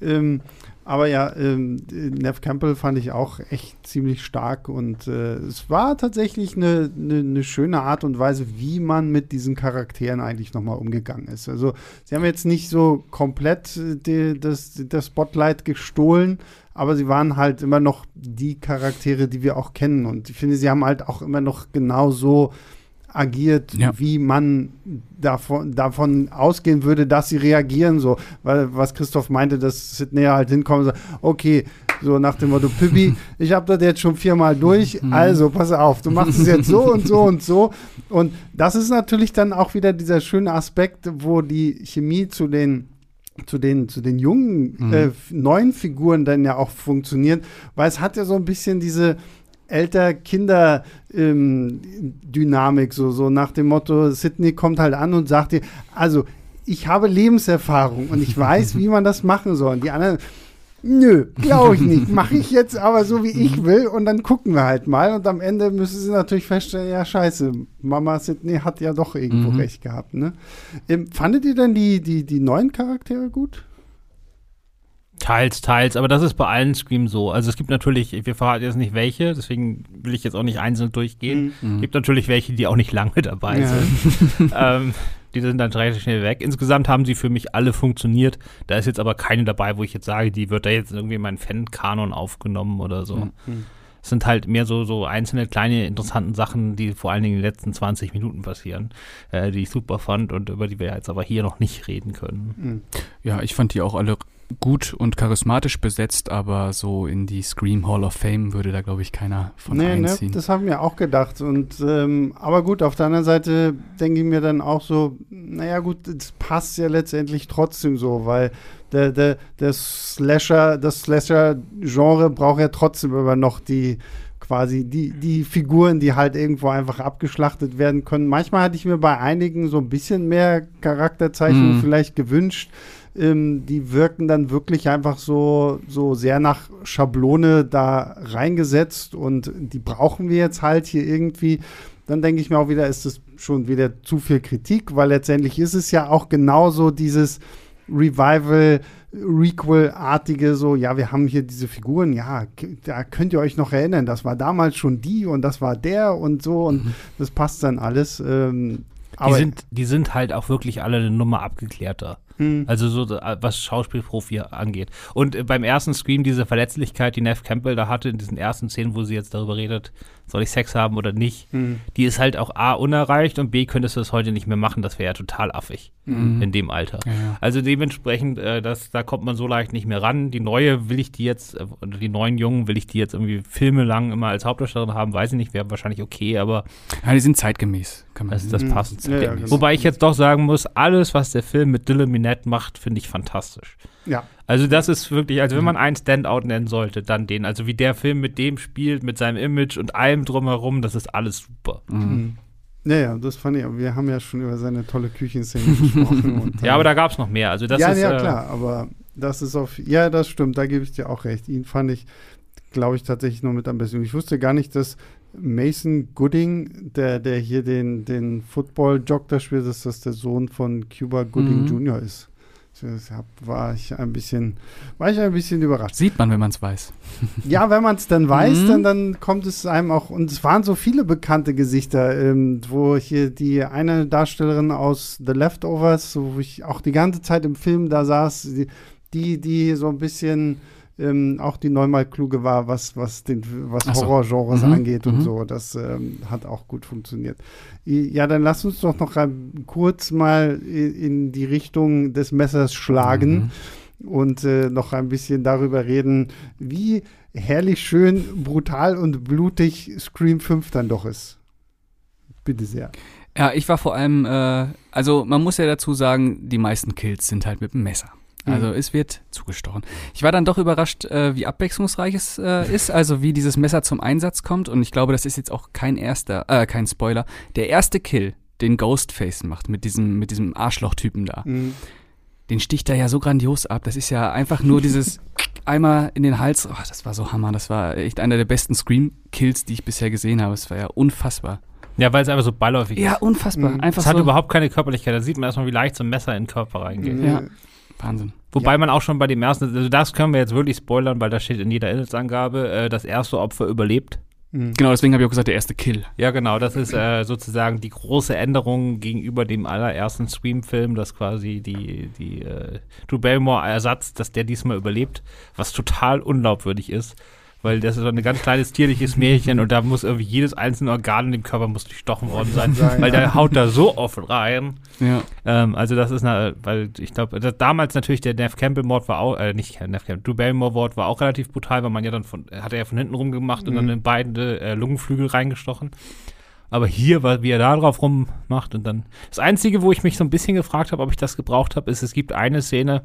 Ähm, aber ja, ähm, Nev Campbell fand ich auch echt ziemlich stark und äh, es war tatsächlich eine, eine, eine schöne Art und Weise, wie man mit diesen Charakteren eigentlich nochmal umgegangen ist. Also sie haben jetzt nicht so komplett äh, die, das, das Spotlight gestohlen, aber sie waren halt immer noch die Charaktere, die wir auch kennen und ich finde, sie haben halt auch immer noch genau so agiert, Ja. wie man davon, davon ausgehen würde, dass sie reagieren, so, weil was Christoph meinte, dass Sidney halt hinkommt und sagt, okay, so nach dem Motto, Pippi, ich habe das jetzt schon viermal durch, Mhm. also pass auf, du machst es jetzt so und so und so und das ist natürlich dann auch wieder dieser schöne Aspekt, wo die Chemie zu den zu den, zu den jungen, Mhm. äh, neuen Figuren dann ja auch funktioniert, weil es hat ja so ein bisschen diese Elter-Kinder-Dynamik, so, so nach dem Motto, Sydney kommt halt an und sagt dir, also ich habe Lebenserfahrung und ich weiß, wie man das machen soll. Und die anderen, nö, glaube ich nicht, mache ich jetzt aber so, wie ich will und dann gucken wir halt mal. Und am Ende müssen sie natürlich feststellen, ja scheiße, Mama Sydney hat ja doch irgendwo Mhm. recht gehabt. Ne? Ähm, fandet ihr denn die, die, die neuen Charaktere gut? Teils, teils, aber das ist bei allen Scream so. Also es gibt natürlich, wir verraten jetzt nicht welche, deswegen will ich jetzt auch nicht einzeln durchgehen. Mhm. gibt natürlich welche, die auch nicht lange dabei Ja. sind. ähm, die sind dann relativ schnell weg. Insgesamt haben sie für mich alle funktioniert. Da ist jetzt aber keine dabei, wo ich jetzt sage, die wird da jetzt irgendwie in meinen Fan-Kanon aufgenommen oder so. Mhm. Es sind halt mehr so, so einzelne kleine interessanten Sachen, die vor allen Dingen in den letzten 20 Minuten passieren, äh, die ich super fand und über die wir jetzt aber hier noch nicht reden können. Mhm. Ja, ich fand die auch alle gut und charismatisch besetzt, aber so in die Scream Hall of Fame würde da, glaube ich, keiner von Nee, ne, einziehen. das haben wir auch gedacht. Und ähm, aber gut, auf der anderen Seite denke ich mir dann auch so, naja gut, es passt ja letztendlich trotzdem so, weil der, der, der Slasher, das Slasher-Genre braucht ja trotzdem immer noch die quasi die, die Figuren, die halt irgendwo einfach abgeschlachtet werden können. Manchmal hatte ich mir bei einigen so ein bisschen mehr Charakterzeichnung Mhm. vielleicht gewünscht. Ähm, die wirken dann wirklich einfach so, so sehr nach Schablone da reingesetzt und die brauchen wir jetzt halt hier irgendwie. Dann denke ich mir auch wieder, ist es schon wieder zu viel Kritik, weil letztendlich ist es ja auch genauso dieses Revival, Requel-artige, so, ja, wir haben hier diese Figuren, ja, da könnt ihr euch noch erinnern, das war damals schon die und das war der und so und das passt dann alles. Ähm, Die sind, die sind halt auch wirklich alle eine Nummer abgeklärter. Hm. Also so, äh, was Schauspielprofi angeht. Und äh, beim ersten Scream, diese Verletzlichkeit, die Neve Campbell da hatte, in diesen ersten Szenen, wo sie jetzt darüber redet, soll ich Sex haben oder nicht, Hm. die ist halt auch A, unerreicht und B, könntest du das heute nicht mehr machen. Das wäre ja total affig Mhm. in dem Alter. Ja, ja. Also dementsprechend, äh, das, da kommt man so leicht nicht mehr ran. Die neue will ich die jetzt, äh, oder die neuen Jungen will ich die jetzt irgendwie filmelang immer als Hauptdarstellerin haben, weiß ich nicht, wäre wahrscheinlich okay, aber ja, die sind zeitgemäß. Kann man das, das Mhm. passt. Ja, ja, genau. Wobei ich jetzt doch sagen muss, alles, was der Film mit Dylan Minette macht, finde ich fantastisch. Ja. Also das ist wirklich, also wenn man einen Standout nennen sollte, dann den. Also wie der Film mit dem spielt, mit seinem Image und allem drumherum, das ist alles super. Mhm. Ja, ja, das fand ich. Wir haben ja schon über seine tolle Küchenszene gesprochen. Und, Ja, aber da gab es noch mehr. Also das ja, ist, ja, äh, klar, aber das ist auf. Ja, das stimmt, da gebe ich dir auch recht. Ihn fand ich, glaube ich, tatsächlich nur mit am besten. Ich wusste gar nicht, dass Mason Gooding, der, der hier den, den Football-Jock da spielt, dass das der Sohn von Cuba Gooding Mhm. Jr. ist. Deshalb war ich ein bisschen, war ich ein bisschen überrascht. Sieht man, wenn man es weiß. Ja, wenn man es dann weiß, Mhm. dann, dann kommt es einem auch. Und es waren so viele bekannte Gesichter, ähm, wo hier die eine Darstellerin aus The Leftovers, wo ich auch die ganze Zeit im Film da saß, die, die, die so ein bisschen ähm, auch die neunmal kluge war, was, was, den, was so. Horrorgenres Mhm, angeht und mhm. so. Das ähm, hat auch gut funktioniert. Ja, dann lass uns doch noch kurz mal in die Richtung des Messers schlagen Mhm. und äh, noch ein bisschen darüber reden, wie herrlich schön, brutal und blutig Scream 5 dann doch ist. Bitte sehr. Ja, ich war vor allem, äh, also man muss ja dazu sagen, die meisten Kills sind halt mit dem Messer. Also Mhm. es wird zugestochen. Ich war dann doch überrascht, äh, wie abwechslungsreich es äh, ist, also wie dieses Messer zum Einsatz kommt. Und ich glaube, das ist jetzt auch kein erster, äh, kein Spoiler. Der erste Kill, den Ghostface macht mit diesem, mit diesem Arschlochtypen da, Mhm. den sticht er ja so grandios ab. Das ist ja einfach nur dieses einmal in den Hals. Oh, das war so Hammer. Das war echt einer der besten Scream-Kills, die ich bisher gesehen habe. Es war ja unfassbar. Ja, weil es einfach so beiläufig Ja, ist. unfassbar. Mhm. Einfach Es hat so. überhaupt keine Körperlichkeit. Da sieht man erstmal, wie leicht so ein Messer in den Körper reingeht. Mhm. Ja. Wahnsinn. Wobei man auch schon bei dem ersten, also das können wir jetzt wirklich spoilern, weil da steht in jeder Inhaltsangabe, äh, das erste Opfer überlebt. Mhm. Genau, deswegen habe ich auch gesagt, der erste Kill. Ja, genau, das ist äh, sozusagen die große Änderung gegenüber dem allerersten Scream-Film, dass quasi die, die äh, Drew Barrymore-Ersatz, dass der diesmal überlebt, was total unglaubwürdig ist. Weil das ist so ein ganz kleines tierliches Märchen und da muss irgendwie jedes einzelne Organ in dem Körper muss durchstochen worden sein, Sein, weil ja. der haut da so oft rein. Ja. Ähm, also das ist eine, weil ich glaube, damals natürlich der Nev Campbell-Mord war auch, äh, nicht Nev Campbell, Drew Barrymore-Mord war auch relativ brutal, weil man ja dann von, hat er ja von hinten rum gemacht und Mhm. dann in beide äh, Lungenflügel reingestochen. Aber hier, wie er da drauf rummacht und dann. Das Einzige, wo ich mich so ein bisschen gefragt habe, ob ich das gebraucht habe, ist, es gibt eine Szene,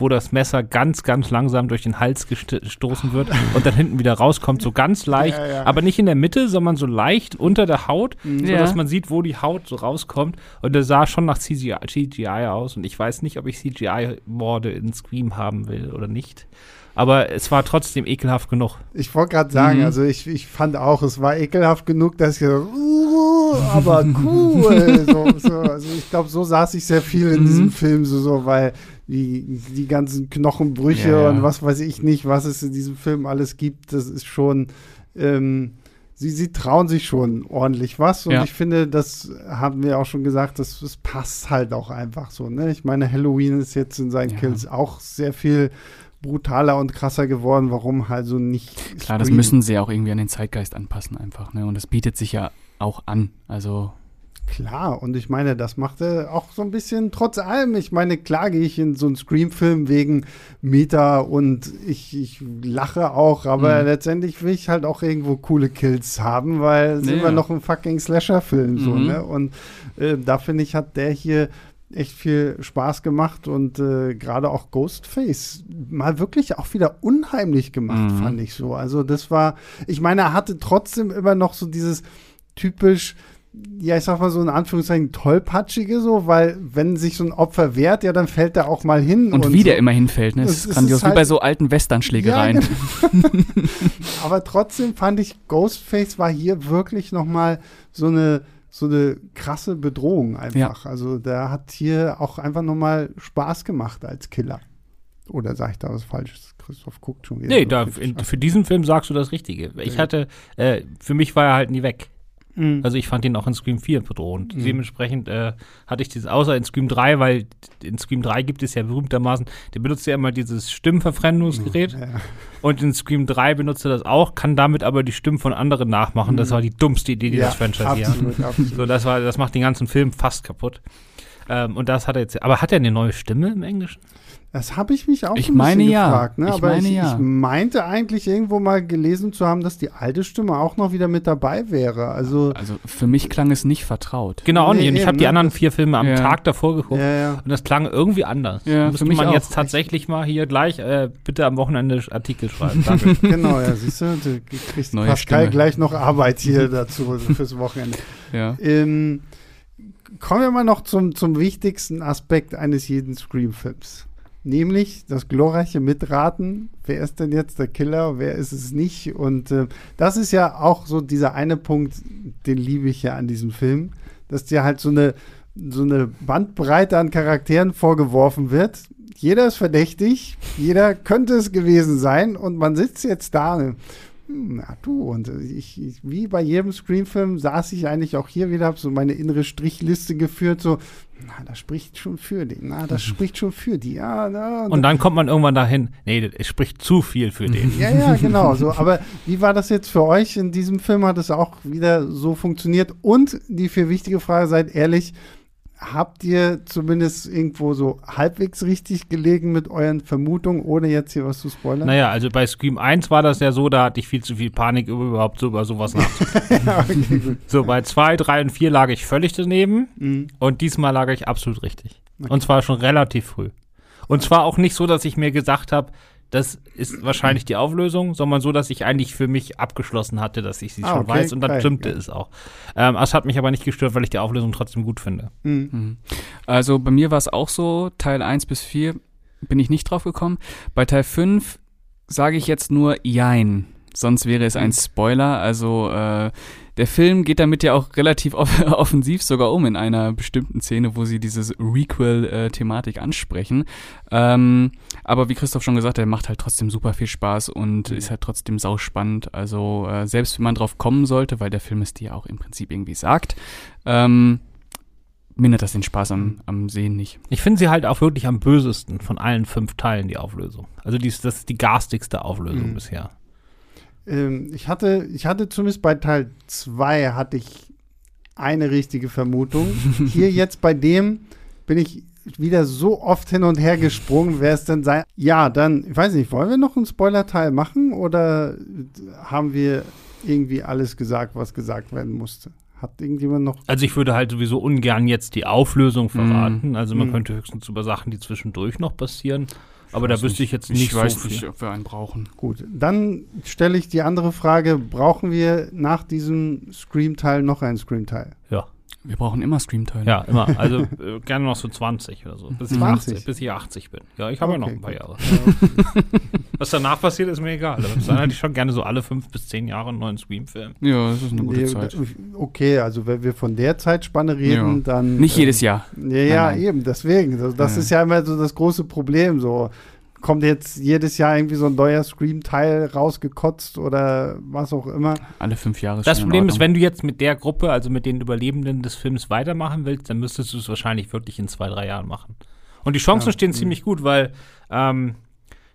wo das Messer ganz, ganz langsam durch den Hals gest- gestoßen wird und dann hinten wieder rauskommt, so ganz leicht, Ja, ja. aber nicht in der Mitte, sondern so leicht unter der Haut, Mhm. so Ja. dass man sieht, wo die Haut so rauskommt. Und der sah schon nach CGI, CGI aus. Und ich weiß nicht, ob ich CGI-Morde in Scream haben will oder nicht. Aber es war trotzdem ekelhaft genug. Ich wollte gerade sagen, Mhm. also ich, ich fand auch, es war ekelhaft genug, dass ich so, uh, aber cool. so, so, also ich glaube, so saß ich sehr viel in Mhm. diesem Film, so, so weil die, die ganzen Knochenbrüche Ja, ja. und was weiß ich nicht, was es in diesem Film alles gibt, das ist schon, ähm, sie, sie trauen sich schon ordentlich was und Ja. ich finde, das haben wir auch schon gesagt, das, das passt halt auch einfach so. Ne? Ich meine, Halloween ist jetzt in seinen. Kills auch sehr viel brutaler und krasser geworden. Warum also nicht? Klar, das Scream? müssen sie auch irgendwie an den Zeitgeist anpassen einfach. Ne? Und das bietet sich ja auch an. Also, Klar, und ich meine, das macht er auch so ein bisschen trotz allem. Ich meine, klar gehe ich in so einen Scream-Film wegen Meta und ich, ich lache auch, aber Mhm. letztendlich will ich halt auch irgendwo coole Kills haben, weil sind Ja. wir noch ein fucking Slasher-Film so, Mhm. ne? Und äh, da finde ich, hat der hier echt viel Spaß gemacht und äh, gerade auch Ghostface mal wirklich auch wieder unheimlich gemacht, mhm. fand ich so. Also das war, ich meine, er hatte trotzdem immer noch so dieses typisch ja, ich sag mal so in Anführungszeichen tollpatschige so, weil wenn sich so ein Opfer wehrt, ja, dann fällt er auch mal hin. Und, und wie so. der immer hinfällt, ne? Das ist grandios, halt, wie bei so alten Westernschlägereien. Ja, genau. Aber trotzdem fand ich, Ghostface war hier wirklich noch mal so eine so eine krasse Bedrohung einfach. Ja. Also der hat hier auch einfach noch mal Spaß gemacht als Killer. Oder sage ich da was Falsches? Christoph guckt schon wieder. Nee, da, in, für diesen Film sagst du das Richtige. Ich hatte, äh, für mich war er halt nie weg. Mhm. Also ich fand ihn auch in Scream 4 bedrohend. Mhm. Dementsprechend äh, hatte ich dieses, außer in Scream 3, weil in Scream 3 gibt es ja berühmtermaßen, der benutzt ja immer dieses Stimmverfremdungsgerät. Ja. Und in Scream 3 benutzt er das auch, kann damit aber die Stimmen von anderen nachmachen. Das mhm. war die dummste Idee, die ja, das Franchise hier hat. So, das war, das macht den ganzen Film fast kaputt. Ähm, und das hat er jetzt. Aber hat er eine neue Stimme im Englischen? Das habe ich mich auch ich ein meine ja. gefragt. Ne? Ich Aber meine ich, ja. ich meinte eigentlich irgendwo mal gelesen zu haben, dass die alte Stimme auch noch wieder mit dabei wäre. Also, also für mich klang es nicht vertraut. Genau, auch nee, nicht. Und ich habe ne? die anderen vier Filme am ja. Tag davor geguckt ja, und das klang irgendwie anders. Ja, Müsste man auch. jetzt tatsächlich mal hier gleich äh, bitte am Wochenende Artikel schreiben. Danke. genau, ja, siehst du, du kriegst Neue Pascal Stimme. gleich noch Arbeit hier dazu fürs Wochenende. Ja. Ähm, kommen wir mal noch zum, zum wichtigsten Aspekt eines jeden Scream-Films nämlich das glorreiche Mitraten. Wer ist denn jetzt der Killer, wer ist es nicht? Und äh, das ist ja auch so dieser eine Punkt, den liebe ich ja an diesem Film, dass dir halt so eine, so eine Bandbreite an Charakteren vorgeworfen wird. Jeder ist verdächtig, jeder könnte es gewesen sein und man sitzt jetzt da na du, und ich, ich, wie bei jedem Screenfilm saß ich eigentlich auch hier wieder, habe so meine innere Strichliste geführt, so, na, das spricht schon für den, na, das mhm. spricht schon für die, ja, na, und, und dann kommt man irgendwann dahin, nee, es spricht zu viel für den. Ja, ja, genau, so, aber wie war das jetzt für euch in diesem Film? Hat es auch wieder so funktioniert? Und die viel wichtige Frage, seid ehrlich, habt ihr zumindest irgendwo so halbwegs richtig gelegen mit euren Vermutungen, ohne jetzt hier was zu spoilern? Naja, also bei Scream 1 war das ja so, da hatte ich viel zu viel Panik, überhaupt so über sowas nachzudenken. ja, okay, so, bei 2, 3 und 4 lag ich völlig daneben mhm. und diesmal lag ich absolut richtig. Okay. Und zwar schon relativ früh. Und zwar auch nicht so, dass ich mir gesagt habe, das ist wahrscheinlich die Auflösung, sondern so, dass ich eigentlich für mich abgeschlossen hatte, dass ich sie ah, schon okay, weiß und dann stimmte ja. es auch. Ähm, es hat mich aber nicht gestört, weil ich die Auflösung trotzdem gut finde. Mhm. mhm. Also bei mir war es auch so, Teil 1 bis 4 bin ich nicht drauf gekommen. Bei Teil 5 sage ich jetzt nur Jein, sonst wäre es ein Spoiler. Also äh, der Film geht damit ja auch relativ off offensiv sogar um in einer bestimmten Szene, wo sie dieses Requel-Thematik ansprechen. Ähm, aber wie Christoph schon gesagt hat, macht halt trotzdem super viel Spaß und mhm. ist halt trotzdem sauspannend. Also äh, selbst wenn man drauf kommen sollte, weil der Film es dir auch im Prinzip irgendwie sagt, ähm, mindert das den Spaß am, am Sehen nicht. Ich finde sie halt auch wirklich am bösesten von allen fünf Teilen, die Auflösung. Also die ist, das ist die garstigste Auflösung mhm. bisher. Ähm, ich hatte, ich hatte zumindest bei Teil 2 hatte ich eine richtige Vermutung. Hier jetzt bei dem bin ich wieder so oft hin und her gesprungen, wer es denn sein. Ja, dann, ich weiß nicht, wollen wir noch einen Spoiler-Teil machen oder haben wir irgendwie alles gesagt, was gesagt werden musste? Hat irgendjemand noch. Also ich würde halt sowieso ungern jetzt die Auflösung verraten. Mm. Also man mm. könnte höchstens über Sachen, die zwischendurch noch passieren, aber da wüsste ich jetzt nicht ich so weiß nicht, ob wir einen brauchen. Gut, dann stelle ich die andere Frage: Brauchen wir nach diesem Scream-Teil noch einen Scream-Teil? Ja. Wir brauchen immer Scream-Teile. Ja, immer. Also äh, gerne noch so 20 oder so. Bis, 20? 80, bis ich 80 bin. Ja, ich habe okay. ja noch ein paar Jahre. Was danach passiert, ist mir egal. Aber dann hätte ich schon gerne so alle fünf bis zehn Jahre einen neuen Scream-Film. Ja, das ist eine gute nee, Zeit. Okay, also wenn wir von der Zeitspanne reden, ja. dann. Nicht äh, jedes Jahr. Ja, ja, eben, deswegen. Das, das ja. ist ja immer so das große Problem. So kommt jetzt jedes Jahr irgendwie so ein neuer Scream-Teil rausgekotzt oder was auch immer. Alle fünf Jahre. Das Problem ist, wenn du jetzt mit der Gruppe, also mit den Überlebenden des Films weitermachen willst, dann müsstest du es wahrscheinlich wirklich in zwei, drei Jahren machen. Und die Chancen ja, stehen mh. ziemlich gut, weil ähm,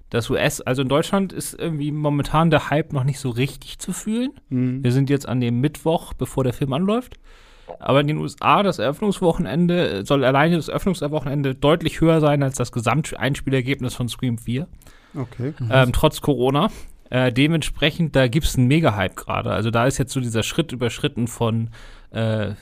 das US, also in Deutschland ist irgendwie momentan der Hype noch nicht so richtig zu fühlen. Mhm. Wir sind jetzt an dem Mittwoch, bevor der Film anläuft. Aber in den USA, das Eröffnungswochenende, soll alleine das Eröffnungswochenende deutlich höher sein als das Gesamteinspielergebnis von Scream 4. Okay. Ähm, trotz Corona. Äh, dementsprechend, da gibt es einen Mega-Hype gerade. Also da ist jetzt so dieser Schritt überschritten von äh,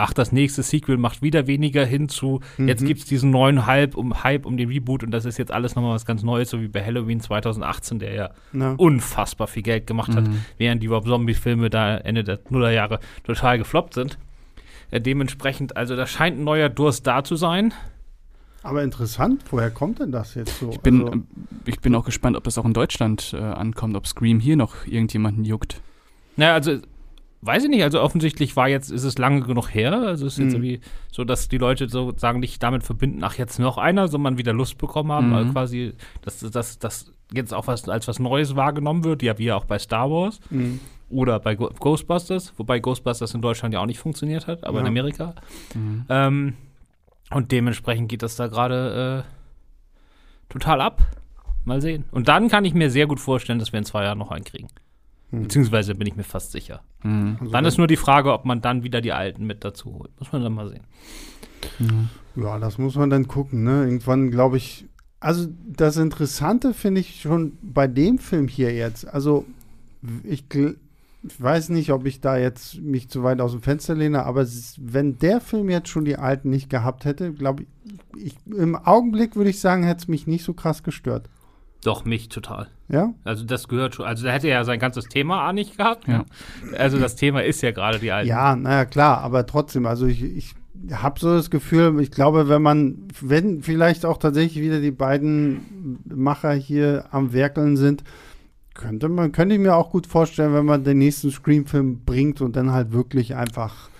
ach, das nächste Sequel macht wieder weniger hin zu, mhm. jetzt gibt es diesen neuen Hype um, Hype um den Reboot und das ist jetzt alles nochmal was ganz Neues, so wie bei Halloween 2018, der ja, ja. unfassbar viel Geld gemacht hat, mhm. während die Rob Zombie-Filme da Ende der Nullerjahre total gefloppt sind. Äh, dementsprechend, also da scheint ein neuer Durst da zu sein. Aber interessant, woher kommt denn das jetzt so? Ich bin, also, ich bin auch gespannt, ob das auch in Deutschland äh, ankommt, ob Scream hier noch irgendjemanden juckt. Naja, also weiß ich nicht, also offensichtlich war jetzt, ist es lange genug her. Also es ist jetzt mhm. irgendwie so, dass die Leute sozusagen nicht damit verbinden, ach, jetzt noch einer, sondern wieder Lust bekommen haben, mhm. also quasi, dass das jetzt auch was als was Neues wahrgenommen wird, ja, wie ja auch bei Star Wars. Mhm. Oder bei Ghostbusters, wobei Ghostbusters in Deutschland ja auch nicht funktioniert hat, aber ja. in Amerika. Mhm. Ähm, und dementsprechend geht das da gerade äh, total ab. Mal sehen. Und dann kann ich mir sehr gut vorstellen, dass wir in zwei Jahren noch einen kriegen. Mhm. Beziehungsweise bin ich mir fast sicher. Mhm. Also dann ist nur die Frage, ob man dann wieder die Alten mit dazu holt. Muss man dann mal sehen. Mhm. Ja, das muss man dann gucken. Ne? Irgendwann glaube ich. Also das Interessante finde ich schon bei dem Film hier jetzt. Also ich, ich weiß nicht, ob ich da jetzt mich zu weit aus dem Fenster lehne, aber wenn der Film jetzt schon die Alten nicht gehabt hätte, glaube ich, ich, im Augenblick würde ich sagen, hätte es mich nicht so krass gestört. Doch, mich total. Ja? Also das gehört schon. Also da hätte er ja sein ganzes Thema auch nicht gehabt. Ja. Also das Thema ist ja gerade die alten. Ja, naja, klar, aber trotzdem, also ich, ich habe so das Gefühl, ich glaube, wenn man, wenn vielleicht auch tatsächlich wieder die beiden Macher hier am Werkeln sind, könnte man, könnte ich mir auch gut vorstellen, wenn man den nächsten Scream-Film bringt und dann halt wirklich einfach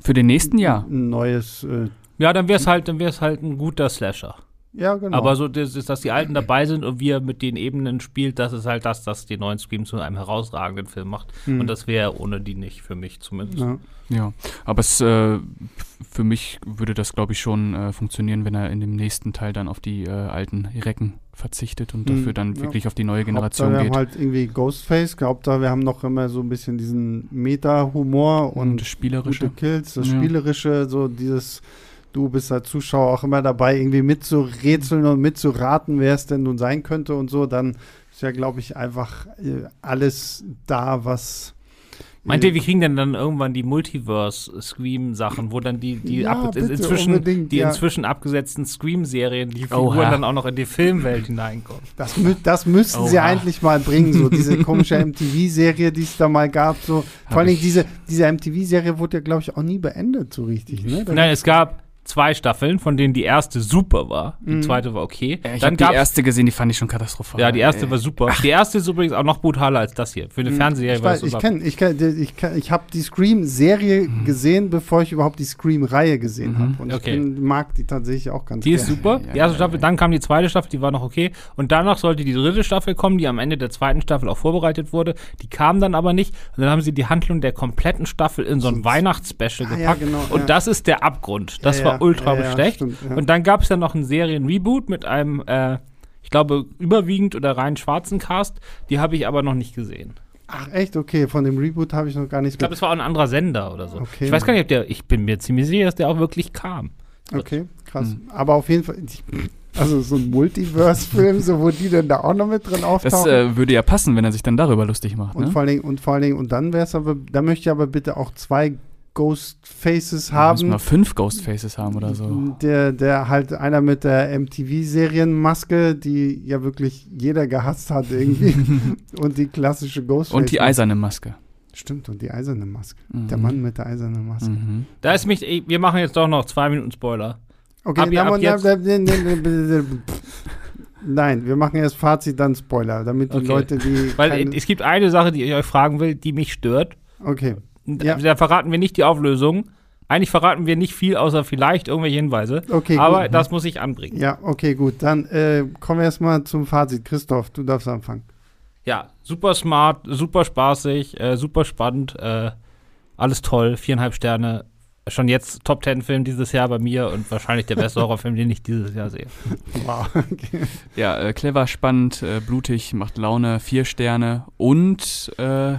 für den nächsten Jahr ein neues. Äh, ja, dann wäre es halt, dann wäre es halt ein guter Slasher. Ja, genau. Aber so, das ist, dass die Alten dabei sind und wie er mit den Ebenen spielt, das ist halt das, das die neuen Scream zu einem herausragenden Film macht. Mhm. Und das wäre ohne die nicht, für mich zumindest. Ja, ja. aber es, äh, für mich würde das, glaube ich, schon äh, funktionieren, wenn er in dem nächsten Teil dann auf die äh, alten Recken verzichtet und mhm. dafür dann ja. wirklich auf die neue Generation Hauptsache, geht. Wir haben halt irgendwie Ghostface, glaubt da, wir haben noch immer so ein bisschen diesen Meta-Humor und, und das Spielerische. Kills, das ja. Spielerische, so dieses du bist als Zuschauer auch immer dabei, irgendwie mitzurätseln und mitzuraten, wer es denn nun sein könnte und so, dann ist ja, glaube ich, einfach äh, alles da, was. Meint ihr, wir kriegen denn dann irgendwann die Multiverse-Scream-Sachen, wo dann die, die, ja, ab, inzwischen, die ja. inzwischen abgesetzten Scream-Serien, die Figuren Oha. dann auch noch in die Filmwelt hineinkommen? Das, das müssten Oha. sie eigentlich mal bringen, so diese komische MTV-Serie, die es da mal gab. So. Vor allem diese, diese MTV-Serie wurde ja, glaube ich, auch nie beendet, so richtig. Ne? Nein, es gab zwei Staffeln, von denen die erste super war. Die mhm. zweite war okay. Ja, ich habe die erste gesehen, die fand ich schon katastrophal. Ja, die erste ey. war super. Ach. Die erste ist übrigens auch noch brutaler als das hier. Für eine mhm. Fernsehserie ich war weiß, das Ich ich, kenn, ich, kenn, ich habe die Scream-Serie mhm. gesehen, bevor ich überhaupt die Scream-Reihe gesehen mhm. habe. Und okay. ich bin, mag die tatsächlich auch ganz Die ist super. Ja, die erste Staffel, dann kam die zweite Staffel, die war noch okay. Und danach sollte die dritte Staffel kommen, die am Ende der zweiten Staffel auch vorbereitet wurde. Die kam dann aber nicht. Und dann haben sie die Handlung der kompletten Staffel in so ein Weihnachtsspecial ah, gepackt. Genau, und das ist der Abgrund. Das war ultra schlecht stimmt. Ja. Und dann gab es ja noch einen Serien-Reboot mit einem, äh, ich glaube, überwiegend oder rein schwarzen Cast. Die habe ich aber noch nicht gesehen. Ach echt? Okay, von dem Reboot habe ich noch gar nichts Ich glaube, es war auch ein anderer Sender oder so. Okay. Ich weiß gar nicht, ob der, ich bin mir ziemlich sicher, dass der auch wirklich kam. Okay, krass. Mhm. Aber auf jeden Fall, also so ein Multiverse-Film, so wo die denn da auch noch mit drin auftauchen. Das äh, würde ja passen, wenn er sich dann darüber lustig macht. Und ne? vor allen Dingen, und vor allen Dingen, und dann wäre es aber, da möchte ich aber bitte auch zwei Ghostfaces haben. Müssen wir fünf Ghostfaces haben oder so. Der, der halt einer mit der MTV-Serienmaske, die ja wirklich jeder gehasst hat irgendwie. und die klassische Ghostface. Und die eiserne Maske. Stimmt, und die eiserne Maske. Mhm. Der Mann mit der eisernen Maske. Mhm. Da ist mich, wir machen jetzt doch noch zwei Minuten Spoiler. Okay, ab, ab jetzt. Nein, wir machen erst Fazit, dann Spoiler, damit die okay. Leute, die. Weil es gibt eine Sache, die ich euch fragen will, die mich stört. Okay. Ja. Da verraten wir nicht die Auflösung. Eigentlich verraten wir nicht viel, außer vielleicht irgendwelche Hinweise. Okay, Aber gut. das muss ich anbringen. Ja, okay, gut. Dann äh, kommen wir erstmal zum Fazit. Christoph, du darfst anfangen. Ja, super smart, super spaßig, äh, super spannend, äh, alles toll, viereinhalb Sterne. Schon jetzt Top Ten Film dieses Jahr bei mir und wahrscheinlich der beste Horrorfilm, den ich dieses Jahr sehe. Wow. Okay. Ja, äh, clever, spannend, äh, blutig, macht Laune, vier Sterne und äh,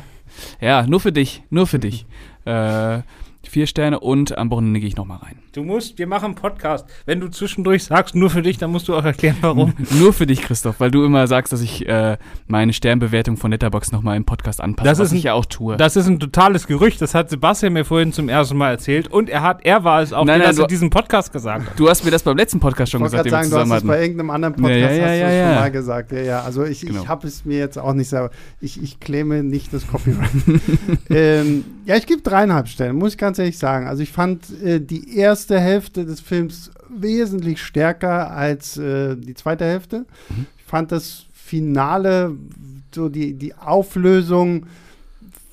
ja, nur für dich, nur für dich. Äh, Vier Sterne und am Wochenende gehe ich nochmal rein. Du musst, wir machen einen Podcast. Wenn du zwischendurch sagst, nur für dich, dann musst du auch erklären, warum. nur für dich, Christoph, weil du immer sagst, dass ich äh, meine Sternbewertung von Letterbox nochmal im Podcast anpasse, das was ist ein, ich ja auch tue. Das ist ein totales Gerücht. Das hat Sebastian mir vorhin zum ersten Mal erzählt. Und er hat, er war es auch, Nein, der nein, das in du- diesem Podcast gesagt hat. Du hast mir das beim letzten Podcast schon Ich wollte gesagt, gerade den wir sagen, du hast es bei irgendeinem anderen Podcast Ja, ja, hast ja, du es ja. schon mal gesagt. Ja, ja. Also ich, Genau. ich habe es mir jetzt auch nicht selber. Ich, ich claime nicht das Copyright. ähm, ja, ich gebe dreieinhalb Stellen, muss ich ganz ehrlich sagen. Also ich fand äh, die erste Hälfte des Films wesentlich stärker als äh, die zweite Hälfte. Ich fand das Finale, so die, die Auflösung,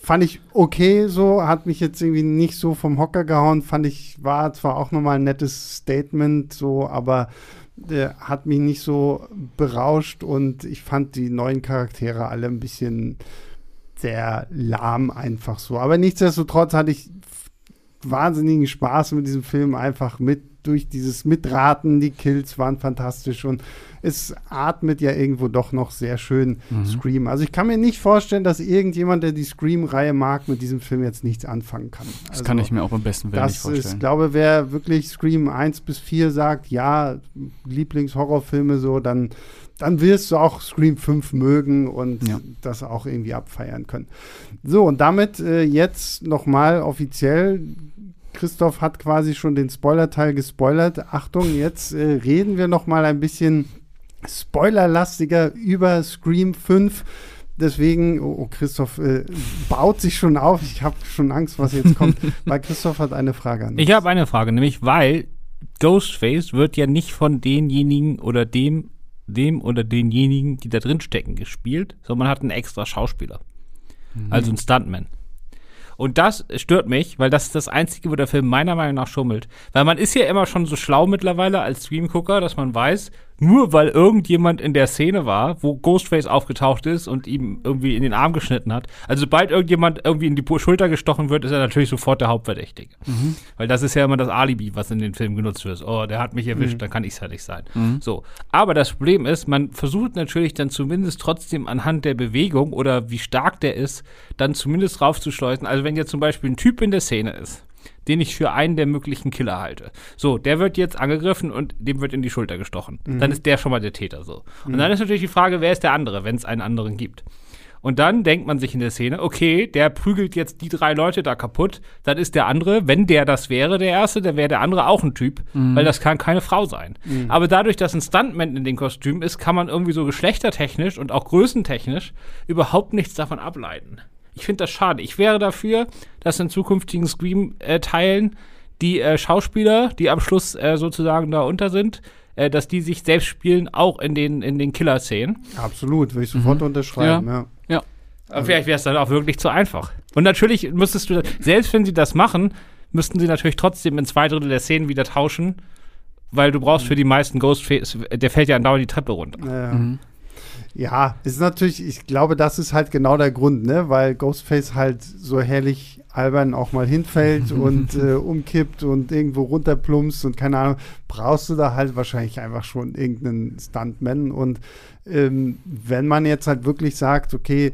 fand ich okay so, hat mich jetzt irgendwie nicht so vom Hocker gehauen, fand ich, war zwar auch nochmal ein nettes Statement so, aber der hat mich nicht so berauscht und ich fand die neuen Charaktere alle ein bisschen sehr lahm einfach so. Aber nichtsdestotrotz hatte ich wahnsinnigen Spaß mit diesem Film einfach mit durch dieses Mitraten. Die Kills waren fantastisch und es atmet ja irgendwo doch noch sehr schön Mhm. Scream. Also ich kann mir nicht vorstellen, dass irgendjemand, der die Scream-Reihe mag, mit diesem Film jetzt nichts anfangen kann. Das also, kann ich mir auch am besten Willen nicht das vorstellen. ist, glaube wer wirklich Scream 1 bis 4 sagt, ja, Lieblingshorrorfilme so, dann, dann wirst du auch Scream 5 mögen und Ja. das auch irgendwie abfeiern können. So, und damit äh, jetzt nochmal offiziell. Christoph hat quasi schon den Spoiler-Teil gespoilert. Achtung, jetzt äh, reden wir noch mal ein bisschen spoilerlastiger über Scream 5. Deswegen, oh, oh, Christoph äh, baut sich schon auf. Ich habe schon Angst, was jetzt kommt, weil Christoph hat eine Frage an Ich habe eine Frage, nämlich weil Ghostface wird ja nicht von denjenigen oder dem, dem oder denjenigen, die da drin stecken, gespielt, sondern man hat einen extra Schauspieler. Also einen Stuntman. Und das stört mich, weil das ist das Einzige, wo der Film meiner Meinung nach schummelt. Weil man ist ja immer schon so schlau mittlerweile als Streamgucker, dass man weiß, nur weil irgendjemand in der Szene war, wo Ghostface aufgetaucht ist und ihm irgendwie in den Arm geschnitten hat. Also sobald irgendjemand irgendwie in die Schulter gestochen wird, ist er natürlich sofort der Hauptverdächtige. Weil das ist ja immer das Alibi, was in den Filmen genutzt wird. Oh, der hat mich erwischt, dann kann ich es ja nicht sein. So. Aber das Problem ist, man versucht natürlich dann zumindest trotzdem anhand der Bewegung oder wie stark der ist, dann zumindest raufzuschleusen. Also wenn jetzt zum Beispiel ein Typ in der Szene ist, den ich für einen der möglichen Killer halte. So, der wird jetzt angegriffen und dem wird in die Schulter gestochen. Dann ist der schon mal der Täter so. Und dann ist natürlich die Frage, wer ist der andere, wenn es einen anderen gibt. Und dann denkt man sich in der Szene, okay, der prügelt jetzt die drei Leute da kaputt, dann ist der andere, wenn der das wäre, der erste, dann wäre der andere auch ein Typ, weil das kann keine Frau sein. Aber dadurch, dass ein Stuntman in dem Kostüm ist, kann man irgendwie so geschlechtertechnisch und auch größentechnisch überhaupt nichts davon ableiten. Ich finde das schade. Ich wäre dafür, dass in zukünftigen Scream-Teilen die äh, Schauspieler, die am Schluss äh, sozusagen da unter sind, äh, dass die sich selbst spielen, auch in den, in den Killer-Szenen. Absolut, würde ich sofort unterschreiben. Ja. Ja. Aber vielleicht wäre es dann auch wirklich zu einfach. Und natürlich müsstest du, selbst wenn sie das machen, müssten sie natürlich trotzdem in zwei Drittel der Szenen wieder tauschen, weil du brauchst für die meisten Ghostface, der fällt ja andauernd die Treppe runter. Ja. Mhm. Ja, ist natürlich, ich glaube, das ist halt genau der Grund, ne? Weil Ghostface halt so herrlich albern auch mal hinfällt und äh, umkippt und irgendwo runterplumpst und keine Ahnung, brauchst du da halt wahrscheinlich einfach schon irgendeinen Stuntman. Und ähm, wenn man jetzt halt wirklich sagt, okay,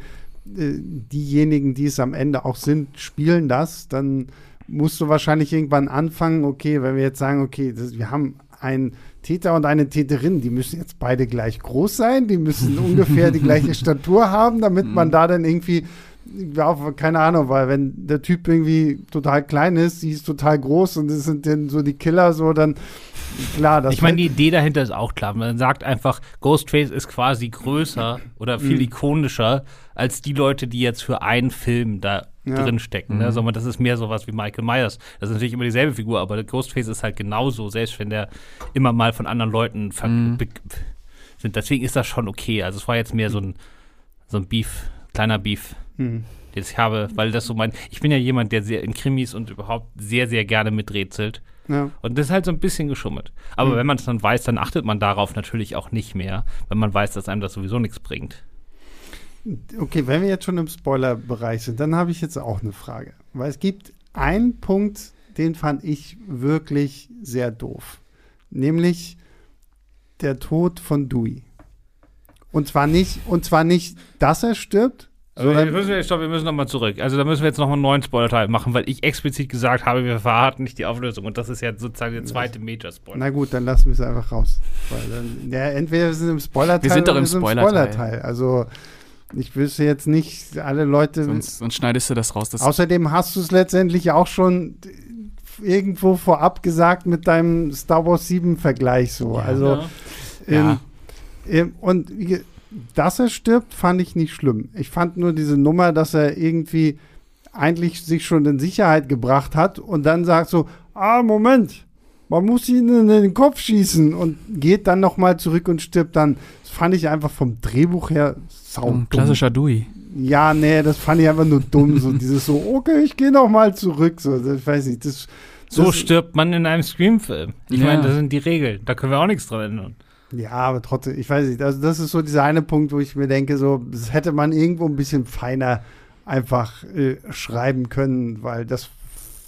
äh, diejenigen, die es am Ende auch sind, spielen das, dann musst du wahrscheinlich irgendwann anfangen, okay, wenn wir jetzt sagen, okay, das, wir haben einen Täter und eine Täterin, die müssen jetzt beide gleich groß sein, die müssen ungefähr die gleiche Statur haben, damit man da dann irgendwie, ja, keine Ahnung, weil wenn der Typ irgendwie total klein ist, sie ist total groß und das sind dann so die Killer, so dann, klar, das Ich meine, die Idee dahinter ist auch klar. Man sagt einfach, Ghostface ist quasi größer oder viel ikonischer als die Leute, die jetzt für einen Film da Ja. drin stecken. Ne? Sondern das ist mehr sowas wie Michael Myers. Das ist natürlich immer dieselbe Figur, aber Ghostface ist halt genauso, selbst wenn der immer mal von anderen Leuten ver be- sind. Deswegen ist das schon okay. Also es war jetzt mehr so ein, so ein Beef, kleiner Beef. Hm. den ich habe, weil das so mein, ich bin ja jemand, der sehr in Krimis und überhaupt sehr, sehr gerne miträtselt. ja. Und das ist halt so ein bisschen geschummelt. Aber Mhm. wenn man es dann weiß, dann achtet man darauf natürlich auch nicht mehr, wenn man weiß, dass einem das sowieso nichts bringt. Okay, wenn wir jetzt schon im Spoiler-Bereich sind, dann habe ich jetzt auch eine Frage. Weil es gibt einen Punkt, den fand ich wirklich sehr doof. Nämlich der Tod von Dewey. Und zwar nicht, und zwar nicht, dass er stirbt, So, also, müssen wir, stopp, wir müssen nochmal zurück. Also da müssen wir jetzt nochmal einen neuen Spoiler-Teil machen, weil ich explizit gesagt habe, wir verraten nicht die Auflösung. Und das ist ja sozusagen der zweite Major-Spoiler. Na gut, dann lassen wir es einfach raus. Weil dann, ja, entweder wir sind im Spoiler-Teil wir sind doch im Spoiler-Teil. Spoiler also ich wüsste jetzt nicht, alle Leute. Sonst, sonst schneidest du das raus. Das außerdem hast du es letztendlich auch schon irgendwo vorab gesagt mit deinem Star Wars 7-Vergleich so. Ja, also ja. Ähm, ähm, und dass er stirbt, fand ich nicht schlimm. Ich fand nur diese Nummer, dass er irgendwie eigentlich sich schon in Sicherheit gebracht hat und dann sagt so, ah, Moment, man muss ihn in den Kopf schießen und geht dann nochmal zurück und stirbt dann. Das fand ich einfach vom Drehbuch her sau Ein Klassischer Dewey. Ja, nee, das fand ich einfach nur dumm. So dieses so, okay, ich gehe nochmal zurück. So, ich weiß nicht, das so stirbt man in einem Scream-Film. Ich ja. meine, das sind die Regeln. Da können wir auch nichts dran ändern. Ja, aber trotzdem, ich weiß nicht. Also, das ist so dieser eine Punkt, wo ich mir denke, so, das hätte man irgendwo ein bisschen feiner einfach äh, schreiben können, weil das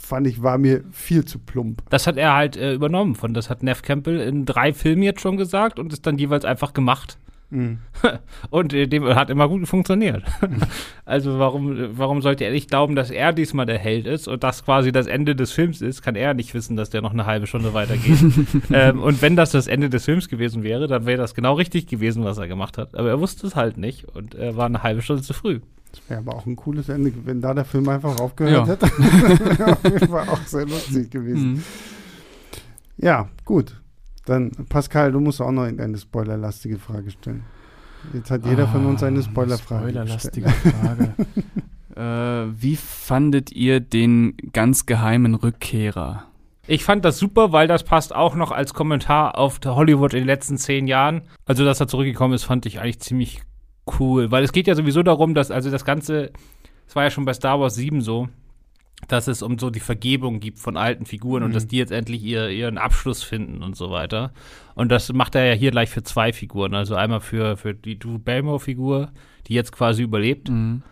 fand ich, war mir viel zu plump. Das hat er halt äh, übernommen von, das hat Neff Campbell in drei Filmen jetzt schon gesagt und ist dann jeweils einfach gemacht. Mhm. Und äh, dem hat immer gut funktioniert. also warum, warum sollte er nicht glauben, dass er diesmal der Held ist und das quasi das Ende des Films ist, kann er nicht wissen, dass der noch eine halbe Stunde weitergeht. ähm, und wenn das das Ende des Films gewesen wäre, dann wäre das genau richtig gewesen, was er gemacht hat. Aber er wusste es halt nicht und er war eine halbe Stunde zu früh. Das wäre aber auch ein cooles Ende, wenn da der Film einfach aufgehört ja. hätte. wäre auf jeden Fall auch sehr lustig gewesen. Mhm. Ja, gut. Dann, Pascal, du musst auch noch eine spoilerlastige Frage stellen. Jetzt hat jeder ah, von uns eine ah, Spoilerfrage. Spoilerlastige Frage. äh, wie fandet ihr den ganz geheimen Rückkehrer? Ich fand das super, weil das passt auch noch als Kommentar auf Hollywood in den letzten zehn Jahren. Also, dass er zurückgekommen ist, fand ich eigentlich ziemlich cool. Weil es geht ja sowieso darum, dass, also das Ganze, es war ja schon bei Star Wars 7 so, dass es um so die Vergebung gibt von alten Figuren mhm. und dass die jetzt endlich ihr, ihren Abschluss finden und so weiter. Und das macht er ja hier gleich für zwei Figuren. Also einmal für, für die Drew Barrymore-Figur, die jetzt quasi überlebt. Mhm.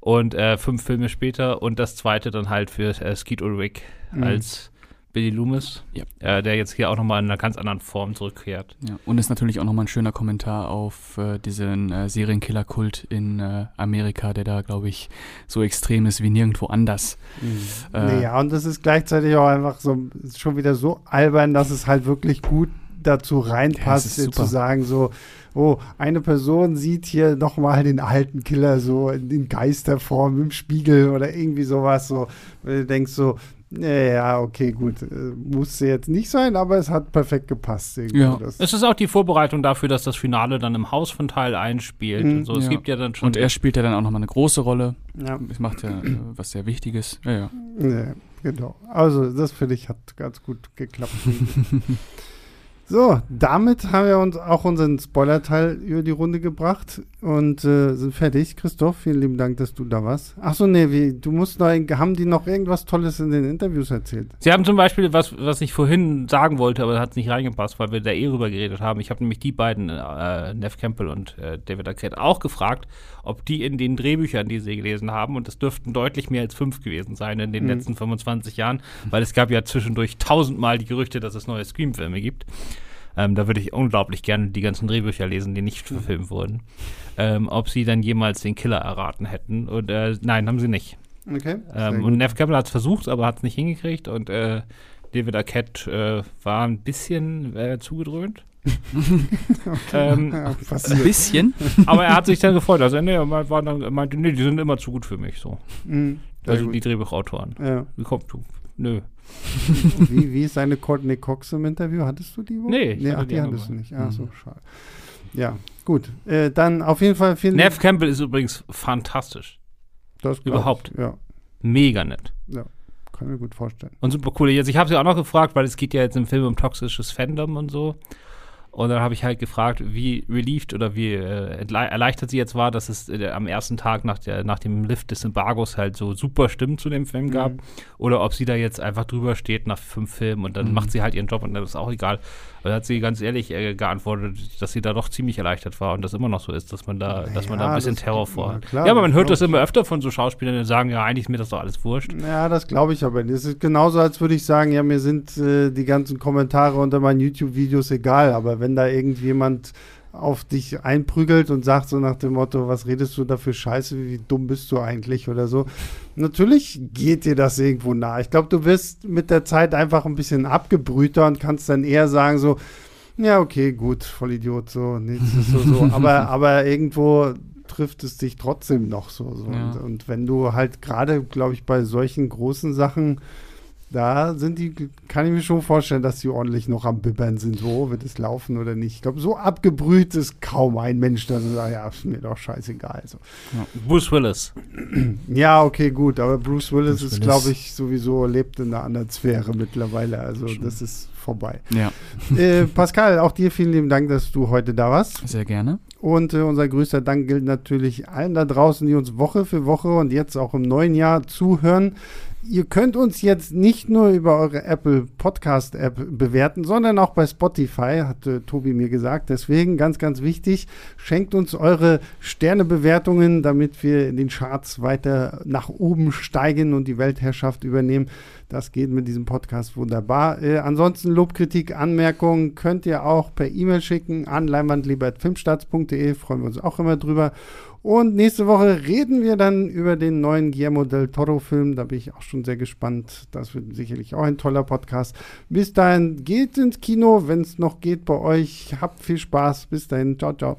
Und äh, fünf Filme später. Und das zweite dann halt für äh, Skeet Ulrich mhm. als Billy Loomis, ja. äh, der jetzt hier auch nochmal in einer ganz anderen Form zurückkehrt. Ja, und ist natürlich auch nochmal ein schöner Kommentar auf äh, diesen äh, Serienkiller-Kult in äh, Amerika, der da, glaube ich, so extrem ist wie nirgendwo anders. Mhm. Äh, ja, und das ist gleichzeitig auch einfach so schon wieder so albern, dass es halt wirklich gut dazu reinpasst, ja, zu sagen, so, oh, eine Person sieht hier nochmal den alten Killer so in Geisterform im Spiegel oder irgendwie sowas, so, du denkst so, ja, okay, gut. Äh, musste jetzt nicht sein, aber es hat perfekt gepasst. Ja. Es ist auch die Vorbereitung dafür, dass das Finale dann im Haus von Teil einspielt. Mhm, und so. Es ja. gibt ja dann schon. Und er spielt ja dann auch nochmal eine große Rolle. Ja. Es macht ja äh, was sehr Wichtiges. Ja, ja. ja genau. Also, das finde ich hat ganz gut geklappt. So, damit haben wir uns auch unseren Spoiler-Teil über die Runde gebracht und äh, sind fertig. Christoph, vielen lieben Dank, dass du da warst. Achso, nee, wie, du musst noch, haben die noch irgendwas Tolles in den Interviews erzählt? Sie haben zum Beispiel was, was ich vorhin sagen wollte, aber hat nicht reingepasst, weil wir da eh rüber geredet haben. Ich habe nämlich die beiden, äh, Neff Campbell und äh, David Arquette, auch gefragt, ob die in den Drehbüchern, die sie gelesen haben, und es dürften deutlich mehr als fünf gewesen sein in den mhm. letzten 25 Jahren, weil es gab ja zwischendurch tausendmal die Gerüchte, dass es neue Scream-Filme gibt. Ähm, da würde ich unglaublich gerne die ganzen Drehbücher lesen, die nicht verfilmt wurden. Ähm, ob sie dann jemals den Killer erraten hätten. Und äh, nein, haben sie nicht. Okay. Ähm, und Neff Campbell hat es versucht, aber hat es nicht hingekriegt. Und äh, David Arquette äh, war ein bisschen äh, zugedröhnt. ähm, ein bisschen. aber er hat sich dann gefreut. Also nee, er war dann, meinte, nee, die sind immer zu gut für mich so. Mhm, also gut. die Drehbuchautoren. Ja. Wie kommt du? Nö. wie, wie ist seine Courtney Cox im Interview? Hattest du die wohl? Nee, nee ach, die, die hattest du nicht. Ach so, mhm. schade. Ja, gut. Äh, dann auf jeden Fall vielen Nev Campbell ist übrigens fantastisch. Das Überhaupt. Ich, ja. Mega nett. Ja, kann mir gut vorstellen. Und super cool. Jetzt, ich habe sie auch noch gefragt, weil es geht ja jetzt im Film um toxisches Fandom und so. Und dann habe ich halt gefragt, wie relieved oder wie äh, erleichtert sie jetzt war, dass es äh, am ersten Tag nach, der, nach dem Lift des Embargos halt so super Stimmen zu dem Film gab. Mhm. Oder ob sie da jetzt einfach drüber steht nach fünf Filmen und dann mhm. macht sie halt ihren Job und dann ist auch egal. Da hat sie ganz ehrlich äh, geantwortet, dass sie da doch ziemlich erleichtert war und das immer noch so ist, dass man da, naja, dass man da ein bisschen Terror vor Ja, aber man hört das immer öfter von so Schauspielern, die sagen, ja, eigentlich ist mir das doch alles wurscht. Ja, das glaube ich aber nicht. Es ist genauso, als würde ich sagen, ja, mir sind äh, die ganzen Kommentare unter meinen YouTube-Videos egal, aber wenn da irgendjemand auf dich einprügelt und sagt so nach dem Motto, was redest du da für Scheiße, wie dumm bist du eigentlich oder so. Natürlich geht dir das irgendwo nah. Ich glaube, du wirst mit der Zeit einfach ein bisschen abgebrühter und kannst dann eher sagen so, ja, okay, gut, Vollidiot, so, nichts ist so, so. aber, aber irgendwo trifft es dich trotzdem noch so. so. Ja. Und, und, wenn du halt gerade, glaube ich, bei solchen großen Sachen, da sind die, kann ich mir schon vorstellen, dass die ordentlich noch am Bibbern sind. So wird es laufen oder nicht. Ich glaube, so abgebrüht ist kaum ein Mensch, der sagt, ja, ist mir doch scheißegal. So. Ja. Bruce Willis. Ja, okay, gut, aber Bruce Willis Bruce ist, glaube ich, sowieso lebt in einer anderen Sphäre mittlerweile. Also schon. das ist vorbei. Ja. Äh, Pascal, auch dir vielen lieben Dank, dass du heute da warst. Sehr gerne. Und äh, unser größter Dank gilt natürlich allen da draußen, die uns Woche für Woche und jetzt auch im neuen Jahr zuhören. Ihr könnt uns jetzt nicht nur über eure Apple Podcast App bewerten, sondern auch bei Spotify, hat äh, Tobi mir gesagt. Deswegen ganz, ganz wichtig, schenkt uns eure Sternebewertungen, damit wir in den Charts weiter nach oben steigen und die Weltherrschaft übernehmen. Das geht mit diesem Podcast wunderbar. Äh, ansonsten Lobkritik, Anmerkungen könnt ihr auch per E-Mail schicken an leinwandliebertfilmstarts.de. Freuen wir uns auch immer drüber. Und nächste Woche reden wir dann über den neuen Guillermo del Toro-Film. Da bin ich auch schon sehr gespannt. Das wird sicherlich auch ein toller Podcast. Bis dahin, geht ins Kino, wenn es noch geht bei euch. Habt viel Spaß. Bis dahin. Ciao, ciao.